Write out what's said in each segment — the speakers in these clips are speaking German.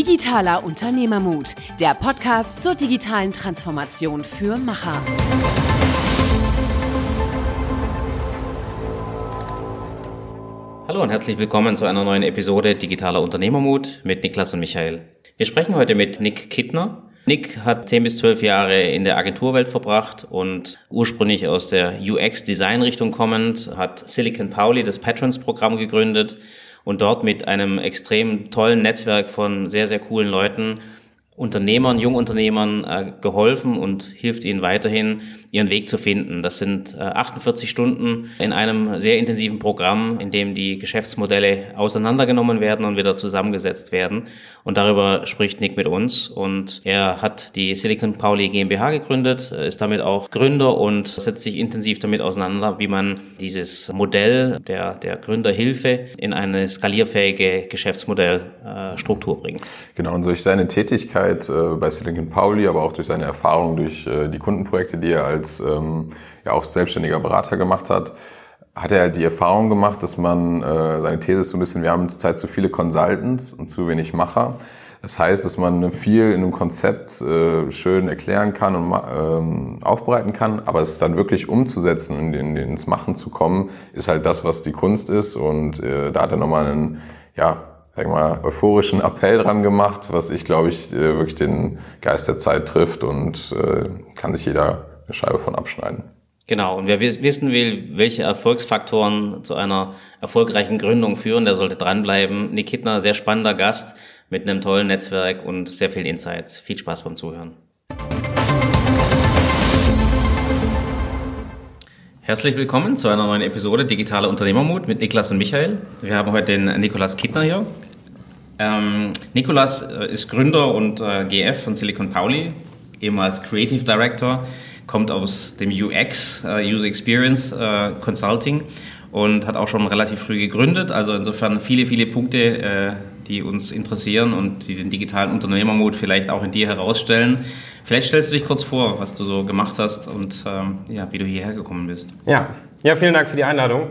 Digitaler Unternehmermut, der Podcast zur digitalen Transformation für Macher. Hallo und herzlich willkommen zu einer neuen Episode Digitaler Unternehmermut mit Niklas und Michael. Wir sprechen heute mit Nick Kittner. Nick hat 10 bis 12 Jahre in der Agenturwelt verbracht und ursprünglich aus der UX-Design-Richtung kommend, hat Silicon Pauli das Patrons-Programm gegründet und dort mit einem extrem tollen Netzwerk von sehr, sehr coolen Leuten Unternehmern, Jungunternehmern äh, geholfen und hilft ihnen weiterhin, ihren Weg zu finden. Das sind äh, 48 Stunden in einem sehr intensiven Programm, in dem die Geschäftsmodelle auseinandergenommen werden und wieder zusammengesetzt werden. Und darüber spricht Nick mit uns. Und er hat die Silicon Pauli GmbH gegründet, äh, ist damit auch Gründer und setzt sich intensiv damit auseinander, wie man dieses Modell der, der Gründerhilfe in eine skalierfähige Geschäftsmodellstruktur äh, bringt. Genau, und durch seine Tätigkeit Zeit äh, bei Silicon Pauli, aber auch durch seine Erfahrung durch äh, die Kundenprojekte, die er als ähm, ja auch selbstständiger Berater gemacht hat, hat er halt die Erfahrung gemacht, dass man, äh, seine These ist so ein bisschen, wir haben zurzeit zu viele Consultants und zu wenig Macher. Das heißt, dass man viel in einem Konzept äh, schön erklären kann und ähm, aufbereiten kann, aber es dann wirklich umzusetzen und in, in, ins Machen zu kommen, ist halt das, was die Kunst ist. Und äh, da hat er nochmal einen, ja, sag mal, euphorischen Appell dran gemacht, was ich, glaube ich, äh, wirklich den Geist der Zeit trifft und äh, kann sich jeder eine Scheibe von abschneiden. Genau, und wer wissen will, welche Erfolgsfaktoren zu einer erfolgreichen Gründung führen, der sollte dranbleiben. Nick Hittner, sehr spannender Gast mit einem tollen Netzwerk und sehr viel Insights. Viel Spaß beim Zuhören. Herzlich willkommen zu einer neuen Episode Digitaler Unternehmermut mit Niklas und Michael. Wir haben heute den Nikolas Kittner hier. Ähm, Nikolas äh, ist Gründer und äh, GF von Silicon Pauli, ehemals Creative Director, kommt aus dem UX, äh, User Experience äh, Consulting und hat auch schon relativ früh gegründet. Also insofern viele, viele Punkte, äh, die uns interessieren und die den digitalen Unternehmermut vielleicht auch in dir herausstellen. Vielleicht stellst du dich kurz vor, was du so gemacht hast und ähm, ja, wie du hierher gekommen bist. Ja, ja vielen Dank für die Einladung.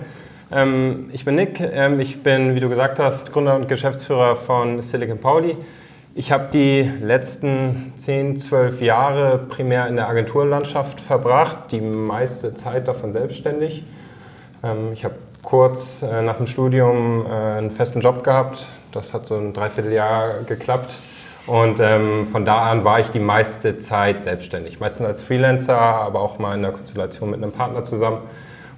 Ähm, ich bin Nick, ähm, ich bin, wie du gesagt hast, Gründer und Geschäftsführer von Silicon Pauli. Ich habe die letzten 10, 12 Jahre primär in der Agenturlandschaft verbracht, die meiste Zeit davon selbstständig. Ähm, ich habe kurz äh, nach dem Studium äh, einen festen Job gehabt. Das hat so ein Dreivierteljahr geklappt. Und ähm, von da an war ich die meiste Zeit selbstständig. Meistens als Freelancer, aber auch mal in der Konstellation mit einem Partner zusammen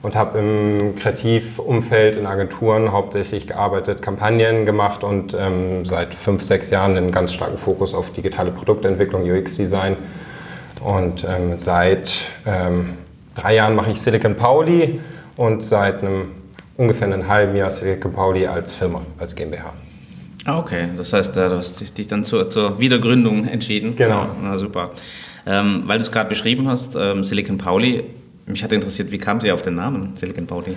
und habe im Kreativumfeld in Agenturen hauptsächlich gearbeitet, Kampagnen gemacht und ähm, seit fünf, sechs Jahren einen ganz starken Fokus auf digitale Produktentwicklung, UX-Design. Und ähm, seit ähm, drei Jahren mache ich Silicon Pauli und seit einem ungefähr einem halben Jahr Silicon Pauli als Firma, als GmbH. Ah, okay. Das heißt, äh, du hast dich dann zur, zur Wiedergründung entschieden. Genau. Na, super. Ähm, weil du es gerade beschrieben hast, ähm, Silicon Pauli, mich hat interessiert, wie kam ihr auf den Namen Silicon Pauli?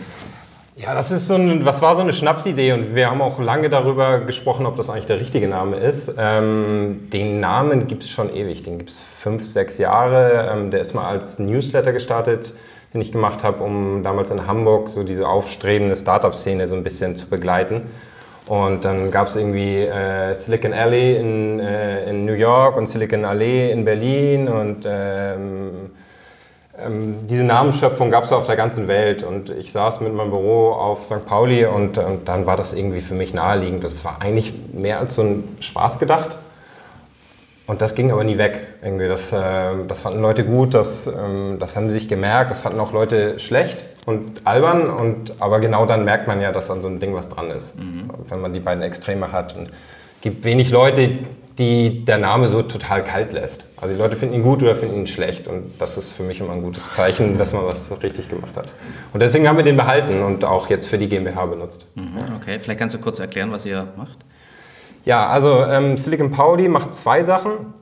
Ja, das ist so ein, was war so eine Schnapsidee und wir haben auch lange darüber gesprochen, ob das eigentlich der richtige Name ist. Ähm, den Namen gibt es schon ewig, den gibt es fünf, sechs Jahre. Ähm, der ist mal als Newsletter gestartet, den ich gemacht habe, um damals in Hamburg so diese aufstrebende Startup-Szene so ein bisschen zu begleiten. Und dann gab es irgendwie äh, Silicon Alley in, äh, in New York und Silicon Alley in Berlin und ähm, ähm, diese Namensschöpfung gab es auf der ganzen Welt und ich saß mit meinem Büro auf St. Pauli und, und dann war das irgendwie für mich naheliegend. Das war eigentlich mehr als so ein Spaß gedacht. Und das ging aber nie weg. Irgendwie. Das, äh, das fanden Leute gut, das, ähm, das haben sie sich gemerkt, das fanden auch Leute schlecht und albern. Und, aber genau dann merkt man ja, dass an so einem Ding was dran ist, mhm. wenn man die beiden Extreme hat. Und es gibt wenig Leute, die der Name so total kalt lässt. Also die Leute finden ihn gut oder finden ihn schlecht und das ist für mich immer ein gutes Zeichen, dass man was richtig gemacht hat. Und deswegen haben wir den behalten und auch jetzt für die GmbH benutzt. Mhm, okay, vielleicht kannst du kurz erklären, was ihr macht. Ja, also ähm, Silicon Pauli macht zwei Sachen.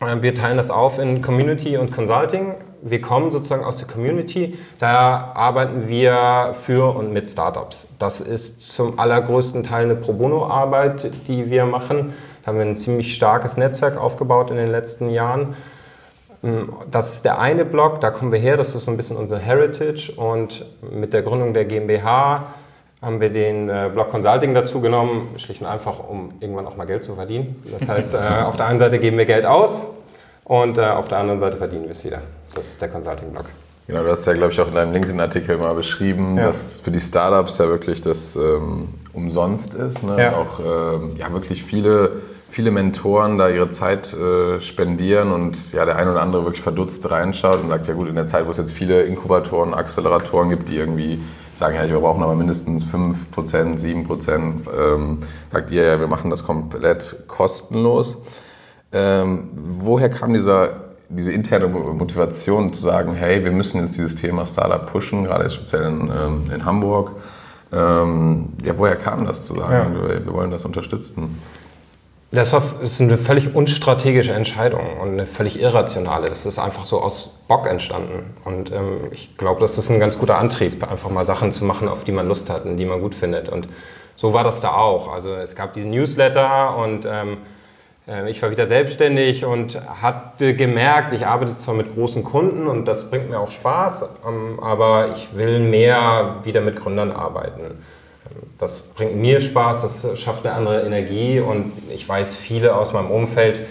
Ähm, wir teilen das auf in Community und Consulting. Wir kommen sozusagen aus der Community, da arbeiten wir für und mit Startups. Das ist zum allergrößten Teil eine Pro Bono-Arbeit, die wir machen haben wir ein ziemlich starkes Netzwerk aufgebaut in den letzten Jahren. Mm, das ist der eine Block, da kommen wir her, das ist so ein bisschen unser Heritage und mit der Gründung der GmbH haben wir den äh, Block Consulting dazu genommen, schlicht und einfach, um irgendwann auch mal Geld zu verdienen. Das heißt, äh, auf der einen Seite geben wir Geld aus und äh, auf der anderen Seite verdienen wir es wieder. Das ist der Consulting-Block. Genau, du hast ja, glaube ich, auch in deinem LinkedIn-Artikel mal beschrieben, ja. dass für die Startups ja wirklich das ähm, umsonst ist. Ne? Ja. Auch ähm, ja, wirklich viele, viele Mentoren da ihre Zeit äh, spendieren und ja, der eine oder andere wirklich verdutzt reinschaut und sagt, ja gut, in der Zeit, wo es jetzt viele Inkubatoren, Acceleratoren gibt, die irgendwie sagen, ja, wir brauchen aber mindestens 5%, 7%, ähm, sagt ihr ja, wir machen das komplett kostenlos. Ähm, woher kam dieser diese interne Motivation zu sagen, hey, wir müssen jetzt dieses Thema Startup pushen, gerade speziell in, ähm, in Hamburg. Ähm, ja, woher kam das zu sagen, ja. wir, wir, wollen das unterstützen? Das, war, das ist eine völlig unstrategische Entscheidung und eine völlig irrationale. Das ist einfach so aus Bock entstanden. Und ähm, ich glaube, das ist ein ganz guter Antrieb, einfach mal Sachen zu machen, auf die man Lust hat und die man gut findet. Und so war das da auch. Also es gab diesen Newsletter und ähm, äh, ich war wieder selbstständig und hatte gemerkt, ich arbeite zwar mit großen Kunden und das bringt mir auch Spaß, ähm, aber ich will mehr wieder mit Gründern arbeiten. Das bringt mir Spaß, das schafft eine andere Energie und ich weiß, viele aus meinem Umfeld,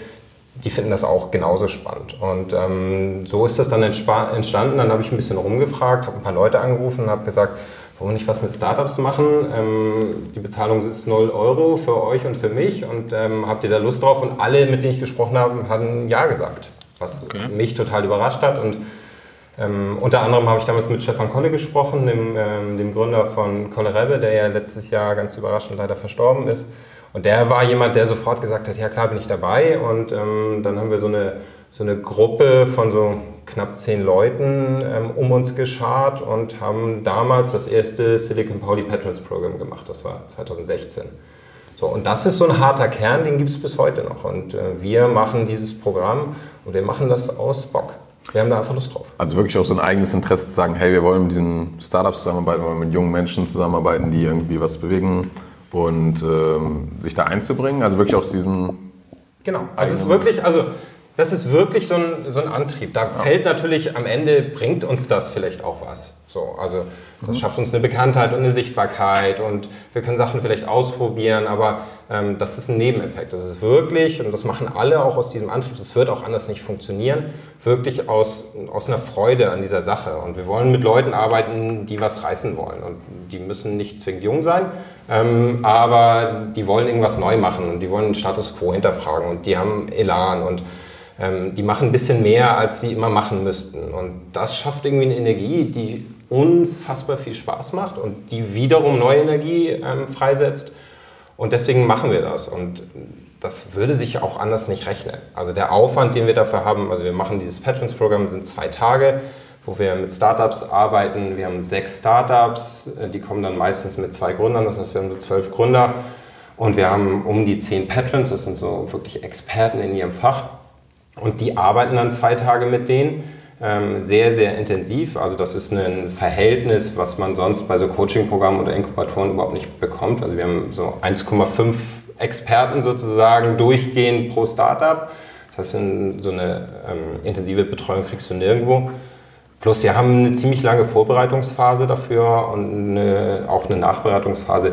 die finden das auch genauso spannend. Und ähm, so ist das dann entstanden. Dann habe ich ein bisschen rumgefragt, habe ein paar Leute angerufen und habe gesagt, wollen wir nicht was mit Startups machen? Ähm, die Bezahlung ist 0 Euro für euch und für mich und ähm, habt ihr da Lust drauf? Und alle, mit denen ich gesprochen habe, haben Ja gesagt, was okay. mich total überrascht hat. Und ähm, unter anderem habe ich damals mit Stefan Kolle gesprochen, dem, ähm, dem Gründer von Kolle Rebbe, der ja letztes Jahr ganz überraschend leider verstorben ist. Und der war jemand, der sofort gesagt hat, ja klar bin ich dabei. Und ähm, dann haben wir so eine, so eine Gruppe von so knapp zehn Leuten ähm, um uns geschart und haben damals das erste Silicon Pauli Patrons Program gemacht. Das war 2016. So, und das ist so ein harter Kern, den gibt es bis heute noch. Und äh, wir machen dieses Programm und wir machen das aus Bock. Wir haben da einfach Lust drauf. Also wirklich auch so ein eigenes Interesse zu sagen, hey, wir wollen mit diesen Startups zusammenarbeiten, wir wollen mit jungen Menschen zusammenarbeiten, die irgendwie was bewegen und ähm, sich da einzubringen. Also wirklich aus diesem... Genau, also es ist wirklich, also das ist wirklich so ein, so ein Antrieb. Da ja. fällt natürlich am Ende, bringt uns das vielleicht auch was. So, also das mhm. schafft uns eine Bekanntheit und eine Sichtbarkeit und wir können Sachen vielleicht ausprobieren, aber ähm, das ist ein Nebeneffekt. Das ist wirklich, und das machen alle auch aus diesem Antrieb, das wird auch anders nicht funktionieren, wirklich aus, aus einer Freude an dieser Sache. Und wir wollen mit Leuten arbeiten, die was reißen wollen. Und die müssen nicht zwingend jung sein, ähm, aber die wollen irgendwas neu machen und die wollen den Status quo hinterfragen und die haben Elan und ähm, die machen ein bisschen mehr, als sie immer machen müssten. Und das schafft irgendwie eine Energie, die unfassbar viel Spaß macht und die wiederum neue Energie ähm, freisetzt. Und deswegen machen wir das. Und das würde sich auch anders nicht rechnen. Also der Aufwand, den wir dafür haben, also wir machen dieses Patrons-Programm, sind zwei Tage, wo wir mit Startups arbeiten. Wir haben sechs Startups, äh, die kommen dann meistens mit zwei Gründern, das heißt, wir haben so zwölf Gründer. Und wir haben um die zehn Patrons, das sind so wirklich Experten in ihrem Fach. Und die arbeiten dann zwei Tage mit denen ähm, sehr, sehr intensiv. Also das ist ein Verhältnis, was man sonst bei so Coaching-Programmen oder Inkubatoren überhaupt nicht bekommt. Also wir haben so 1,5 Experten sozusagen durchgehend pro Startup. Das heißt, so eine ähm, intensive Betreuung kriegst du nirgendwo. Plus wir haben eine ziemlich lange Vorbereitungsphase dafür und eine, auch eine Nachbereitungsphase.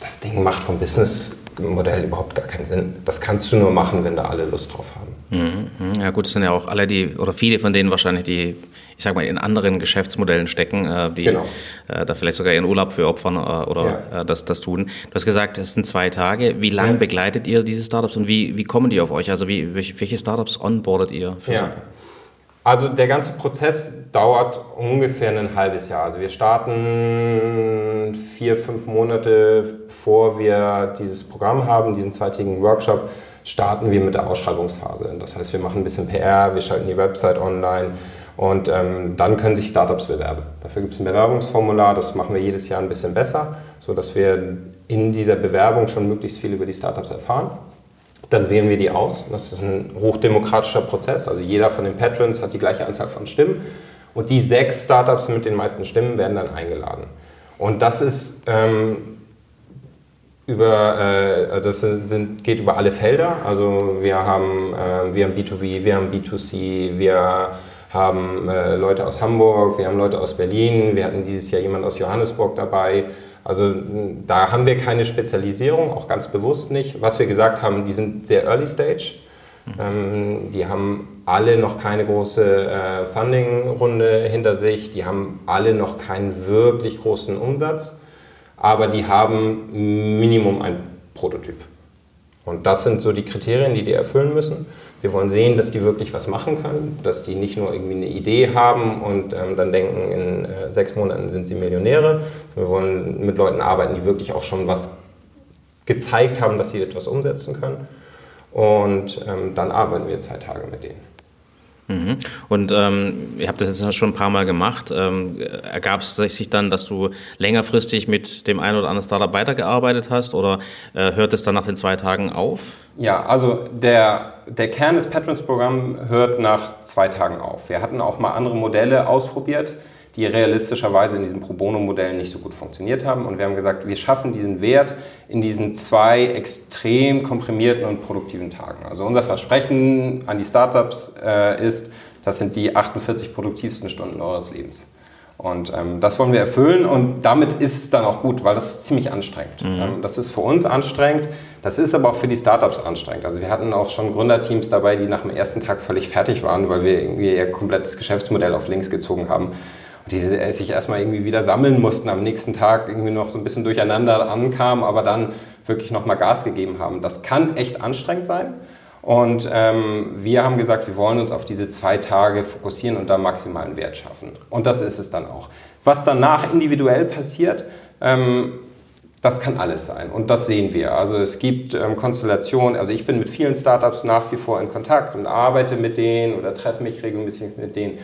Das Ding macht vom Businessmodell überhaupt gar keinen Sinn. Das kannst du nur machen, wenn da alle Lust drauf haben. Mhm, mhm. Ja gut, das sind ja auch alle die, oder viele von denen wahrscheinlich, die, ich sag mal, in anderen Geschäftsmodellen stecken, äh, die genau. äh, da vielleicht sogar ihren Urlaub für opfern äh, oder ja. Das, das tun. Du hast gesagt, es sind zwei Tage. Wie lange ja. begleitet ihr diese Startups und wie, wie kommen die auf euch? Also wie, welche Startups onboardet ihr? ja. Also der ganze Prozess dauert ungefähr ein halbes Jahr. Also wir starten vier, fünf Monate, bevor wir dieses Programm haben, diesen zweitägigen Workshop, starten wir mit der Ausschreibungsphase. Das heißt, wir machen ein bisschen PR, wir schalten die Website online und ähm, dann können sich Startups bewerben. Dafür gibt es ein Bewerbungsformular, das machen wir jedes Jahr ein bisschen besser, sodass wir in dieser Bewerbung schon möglichst viel über die Startups erfahren. Dann wählen wir die aus. Das ist ein hochdemokratischer Prozess. Also jeder von den Patrons hat die gleiche Anzahl von Stimmen. Und die sechs Startups mit den meisten Stimmen werden dann eingeladen. Und das ist ähm, über, äh, das sind, geht über alle Felder. Also wir haben, äh, wir haben B2B, wir haben B2C, wir haben äh, Leute aus Hamburg, wir haben Leute aus Berlin, wir hatten dieses Jahr jemand aus Johannesburg dabei. Also da haben wir keine Spezialisierung, auch ganz bewusst nicht. Was wir gesagt haben, die sind sehr early stage. Ähm, die haben alle noch keine große äh, Funding-Runde hinter sich. Die haben alle noch keinen wirklich großen Umsatz. Aber die haben Minimum ein Prototyp. Und das sind so die Kriterien, die die erfüllen müssen. Wir wollen sehen, dass die wirklich was machen können, dass die nicht nur irgendwie eine Idee haben und ähm, dann denken, in äh, sechs Monaten sind sie Millionäre. Wir wollen mit Leuten arbeiten, die wirklich auch schon was gezeigt haben, dass sie etwas umsetzen können. Und ähm, dann arbeiten wir zwei Tage mit denen. Mhm. Und ähm, ihr habt das jetzt schon ein paar Mal gemacht. Ähm, ergab es sich dann, dass du längerfristig mit dem einen oder anderen Startup weitergearbeitet hast oder äh, hört es dann nach den zwei Tagen auf? Ja, also der, der Kern des Patrons-Programms hört nach zwei Tagen auf. Wir hatten auch mal andere Modelle ausprobiert, die realistischerweise in diesem Pro Bono-Modell nicht so gut funktioniert haben. Und wir haben gesagt, wir schaffen diesen Wert in diesen zwei extrem komprimierten und produktiven Tagen. Also unser Versprechen an die Startups äh, ist, das sind die 48 produktivsten Stunden eures Lebens. Und ähm, das wollen wir erfüllen und damit ist es dann auch gut, weil das ist ziemlich anstrengend. Mhm. Ähm, das ist für uns anstrengend, das ist aber auch für die Startups anstrengend. Also wir hatten auch schon Gründerteams dabei, die nach dem ersten Tag völlig fertig waren, weil wir irgendwie ihr komplettes Geschäftsmodell auf links gezogen haben die sich erstmal irgendwie wieder sammeln mussten, am nächsten Tag irgendwie noch so ein bisschen durcheinander ankamen, aber dann wirklich nochmal Gas gegeben haben. Das kann echt anstrengend sein. Und ähm, wir haben gesagt, wir wollen uns auf diese zwei Tage fokussieren und da maximalen Wert schaffen. Und das ist es dann auch. Was danach individuell passiert, ähm, das kann alles sein und das sehen wir. Also es gibt ähm, Konstellationen, also ich bin mit vielen Startups nach wie vor in Kontakt und arbeite mit denen oder treffe mich regelmäßig mit denen.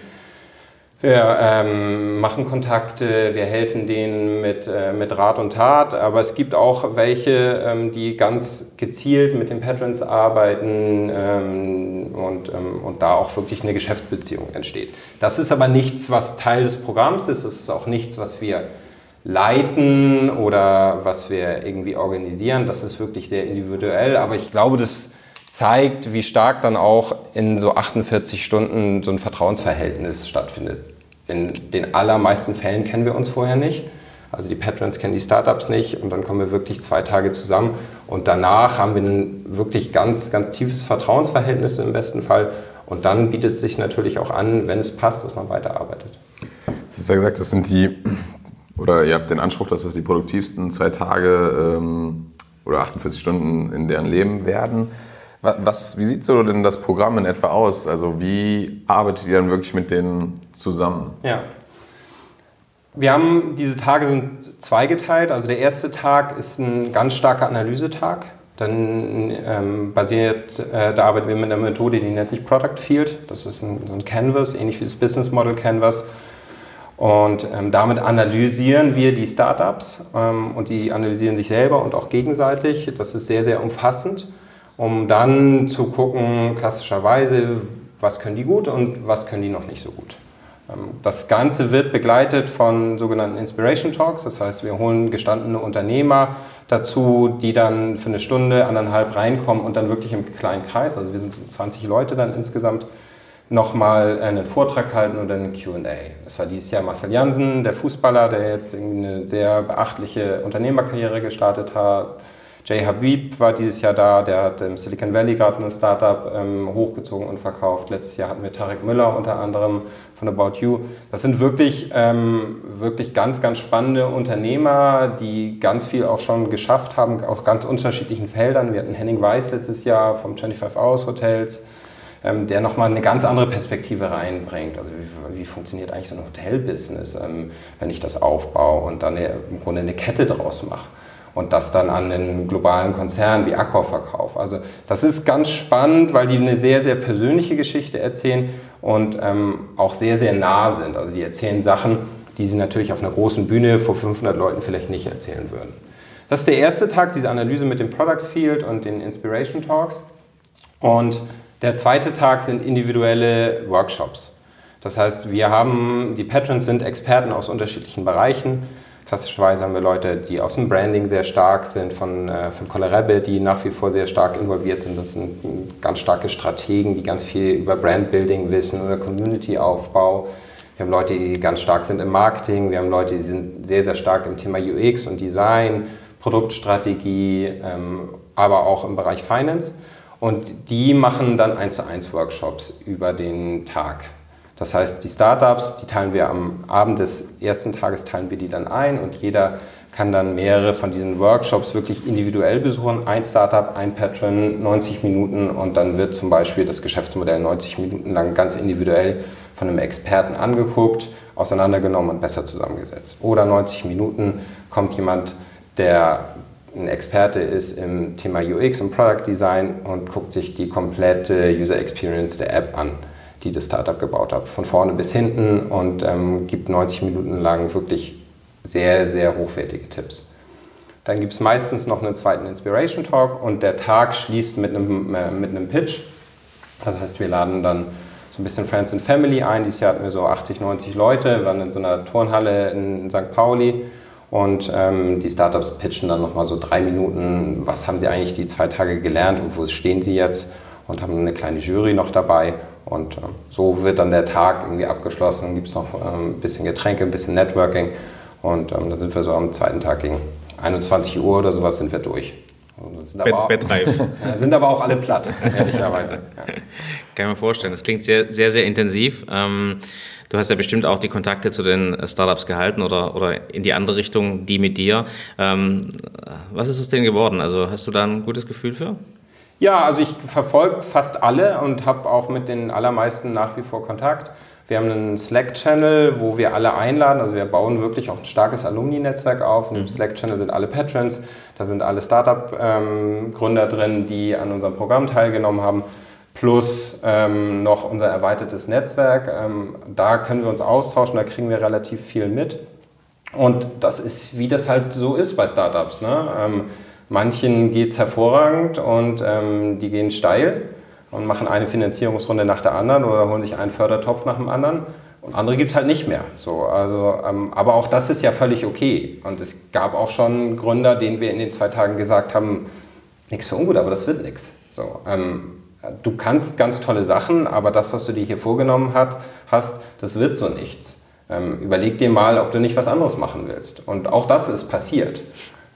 Wir ähm, machen Kontakte, wir helfen denen mit, äh, mit Rat und Tat, aber es gibt auch welche, ähm, die ganz gezielt mit den Patrons arbeiten ähm, und, ähm, und da auch wirklich eine Geschäftsbeziehung entsteht. Das ist aber nichts, was Teil des Programms ist, das ist auch nichts, was wir leiten oder was wir irgendwie organisieren. Das ist wirklich sehr individuell, aber ich glaube, das zeigt, wie stark dann auch in so 48 Stunden so ein Vertrauensverhältnis stattfindet. In den allermeisten Fällen kennen wir uns vorher nicht. Also die Patrons kennen die Startups nicht und dann kommen wir wirklich zwei Tage zusammen und danach haben wir ein wirklich ganz, ganz tiefes Vertrauensverhältnis im besten Fall und dann bietet es sich natürlich auch an, wenn es passt, dass man weiterarbeitet. Sie hast ja gesagt, das sind die, oder ihr habt den Anspruch, dass das die produktivsten zwei Tage ähm, oder 48 Stunden in deren Leben werden. Was, wie sieht so denn das Programm in etwa aus? Also wie arbeitet ihr dann wirklich mit denen zusammen? Ja. Wir haben, diese Tage sind zweigeteilt. Also der erste Tag ist ein ganz starker Analysetag. Dann ähm, basiert, äh, da arbeiten wir mit einer Methode, die nennt sich Product Field. Das ist ein, so ein Canvas, ähnlich wie das Business Model Canvas. Und ähm, damit analysieren wir die Startups ähm, und die analysieren sich selber und auch gegenseitig. Das ist sehr, sehr umfassend um dann zu gucken, klassischerweise, was können die gut und was können die noch nicht so gut. Ähm, das Ganze wird begleitet von sogenannten Inspiration Talks, das heißt, wir holen gestandene Unternehmer dazu, die dann für eine Stunde, anderthalb reinkommen und dann wirklich im kleinen Kreis, also wir sind 20 Leute dann insgesamt, nochmal einen Vortrag halten oder einen QA. Das war dieses Jahr Marcel Jansen, der Fußballer, der jetzt eine sehr beachtliche Unternehmerkarriere gestartet hat Jay Habib war dieses Jahr da, der hat im Silicon Valley gerade ein Startup ähm, hochgezogen und verkauft. Letztes Jahr hatten wir Tarek Müller unter anderem von About You. Das sind wirklich, ähm, wirklich ganz, ganz spannende Unternehmer, die ganz viel auch schon geschafft haben, aus ganz unterschiedlichen Feldern. Wir hatten Henning Weiß letztes Jahr vom 25 Hours Hotels ähm, der nochmal eine ganz andere Perspektive reinbringt. Also wie, wie funktioniert eigentlich so ein Hotelbusiness, ähm, wenn ich das aufbaue und dann eine, im Grunde eine Kette draus mache und das dann an den globalen Konzern wie Accor verkaufe. Also das ist ganz spannend, weil die eine sehr, sehr persönliche Geschichte erzählen und ähm, auch sehr, sehr nah sind. Also die erzählen Sachen, die sie natürlich auf einer großen Bühne vor 500 Leuten vielleicht nicht erzählen würden. Das ist der erste Tag, diese Analyse mit dem Product Field und den Inspiration Talks. Und der zweite Tag sind individuelle Workshops. Das heißt, wir haben, die Patrons sind Experten aus unterschiedlichen Bereichen. Klassischerweise haben wir Leute, die aus dem Branding sehr stark sind, von, äh, von Colorable, die nach wie vor sehr stark involviert sind. Das sind ganz starke Strategen, die ganz viel über Brandbuilding wissen oder Community-Aufbau. Wir haben Leute, die ganz stark sind im Marketing, wir haben Leute, die sind sehr, sehr stark im Thema UX und Design, Produktstrategie, ähm, aber auch im Bereich Finance. Und die machen dann eins zu eins Workshops über den Tag. Das heißt, die Startups, die teilen wir am Abend des ersten Tages, teilen wir die dann ein und jeder kann dann mehrere von diesen Workshops wirklich individuell besuchen. Ein Startup, ein Patron, 90 Minuten und dann wird zum Beispiel das Geschäftsmodell 90 Minuten lang ganz individuell von einem Experten angeguckt, auseinandergenommen und besser zusammengesetzt. Oder 90 Minuten kommt jemand, der ein Experte ist im Thema UX und Product Design und guckt sich die komplette User Experience der App an, die das Startup gebaut hat, von vorne bis hinten und ähm, gibt 90 Minuten lang wirklich sehr, sehr hochwertige Tipps. Dann gibt es meistens noch einen zweiten Inspiration Talk und der Tag schließt mit einem, äh, mit einem Pitch. Das heißt, wir laden dann so ein bisschen Friends and Family ein. Dieses Jahr hatten wir so 80, 90 Leute, waren in so einer Turnhalle in St. Pauli und ähm, die Startups pitchen dann nochmal so drei Minuten, was haben sie eigentlich die zwei Tage gelernt und wo stehen sie jetzt und haben eine kleine Jury noch dabei. Und äh, so wird dann der Tag irgendwie abgeschlossen, gibt es noch ähm, ein bisschen Getränke, ein bisschen Networking und ähm, dann sind wir so am zweiten Tag gegen 21 Uhr oder sowas sind wir durch. Sind Bett, aber, Bettreif. Sind aber auch alle platt, ehrlicherweise. Ja. Kann ich mir vorstellen. Das klingt sehr, sehr, sehr intensiv. Ähm, Du hast ja bestimmt auch die Kontakte zu den Startups gehalten oder, oder in die andere Richtung, die mit dir. Ähm, was ist aus denen geworden? Also hast du da ein gutes Gefühl für? Ja, also ich verfolge fast alle und habe auch mit den allermeisten nach wie vor Kontakt. Wir haben einen Slack-Channel, wo wir alle einladen. Also wir bauen wirklich auch ein starkes Alumni-Netzwerk auf. In dem mhm. Slack-Channel sind alle Patrons, da sind alle Startup-Gründer drin, die an unserem Programm teilgenommen haben plus ähm, noch unser erweitertes Netzwerk. Ähm, da können wir uns austauschen, da kriegen wir relativ viel mit. Und das ist, wie das halt so ist bei Startups. Ne? Ähm, manchen geht es hervorragend und ähm, die gehen steil und machen eine Finanzierungsrunde nach der anderen oder holen sich einen Fördertopf nach dem anderen. Und andere gibt es halt nicht mehr. So, also, ähm, aber auch das ist ja völlig okay. Und es gab auch schon Gründer, denen wir in den zwei Tagen gesagt haben, nichts für ungut, aber das wird nichts. So, ähm, du kannst ganz tolle Sachen, aber das, was du dir hier vorgenommen hat, hast, das wird so nichts. Ähm, überleg dir mal, ob du nicht was anderes machen willst. Und auch das ist passiert.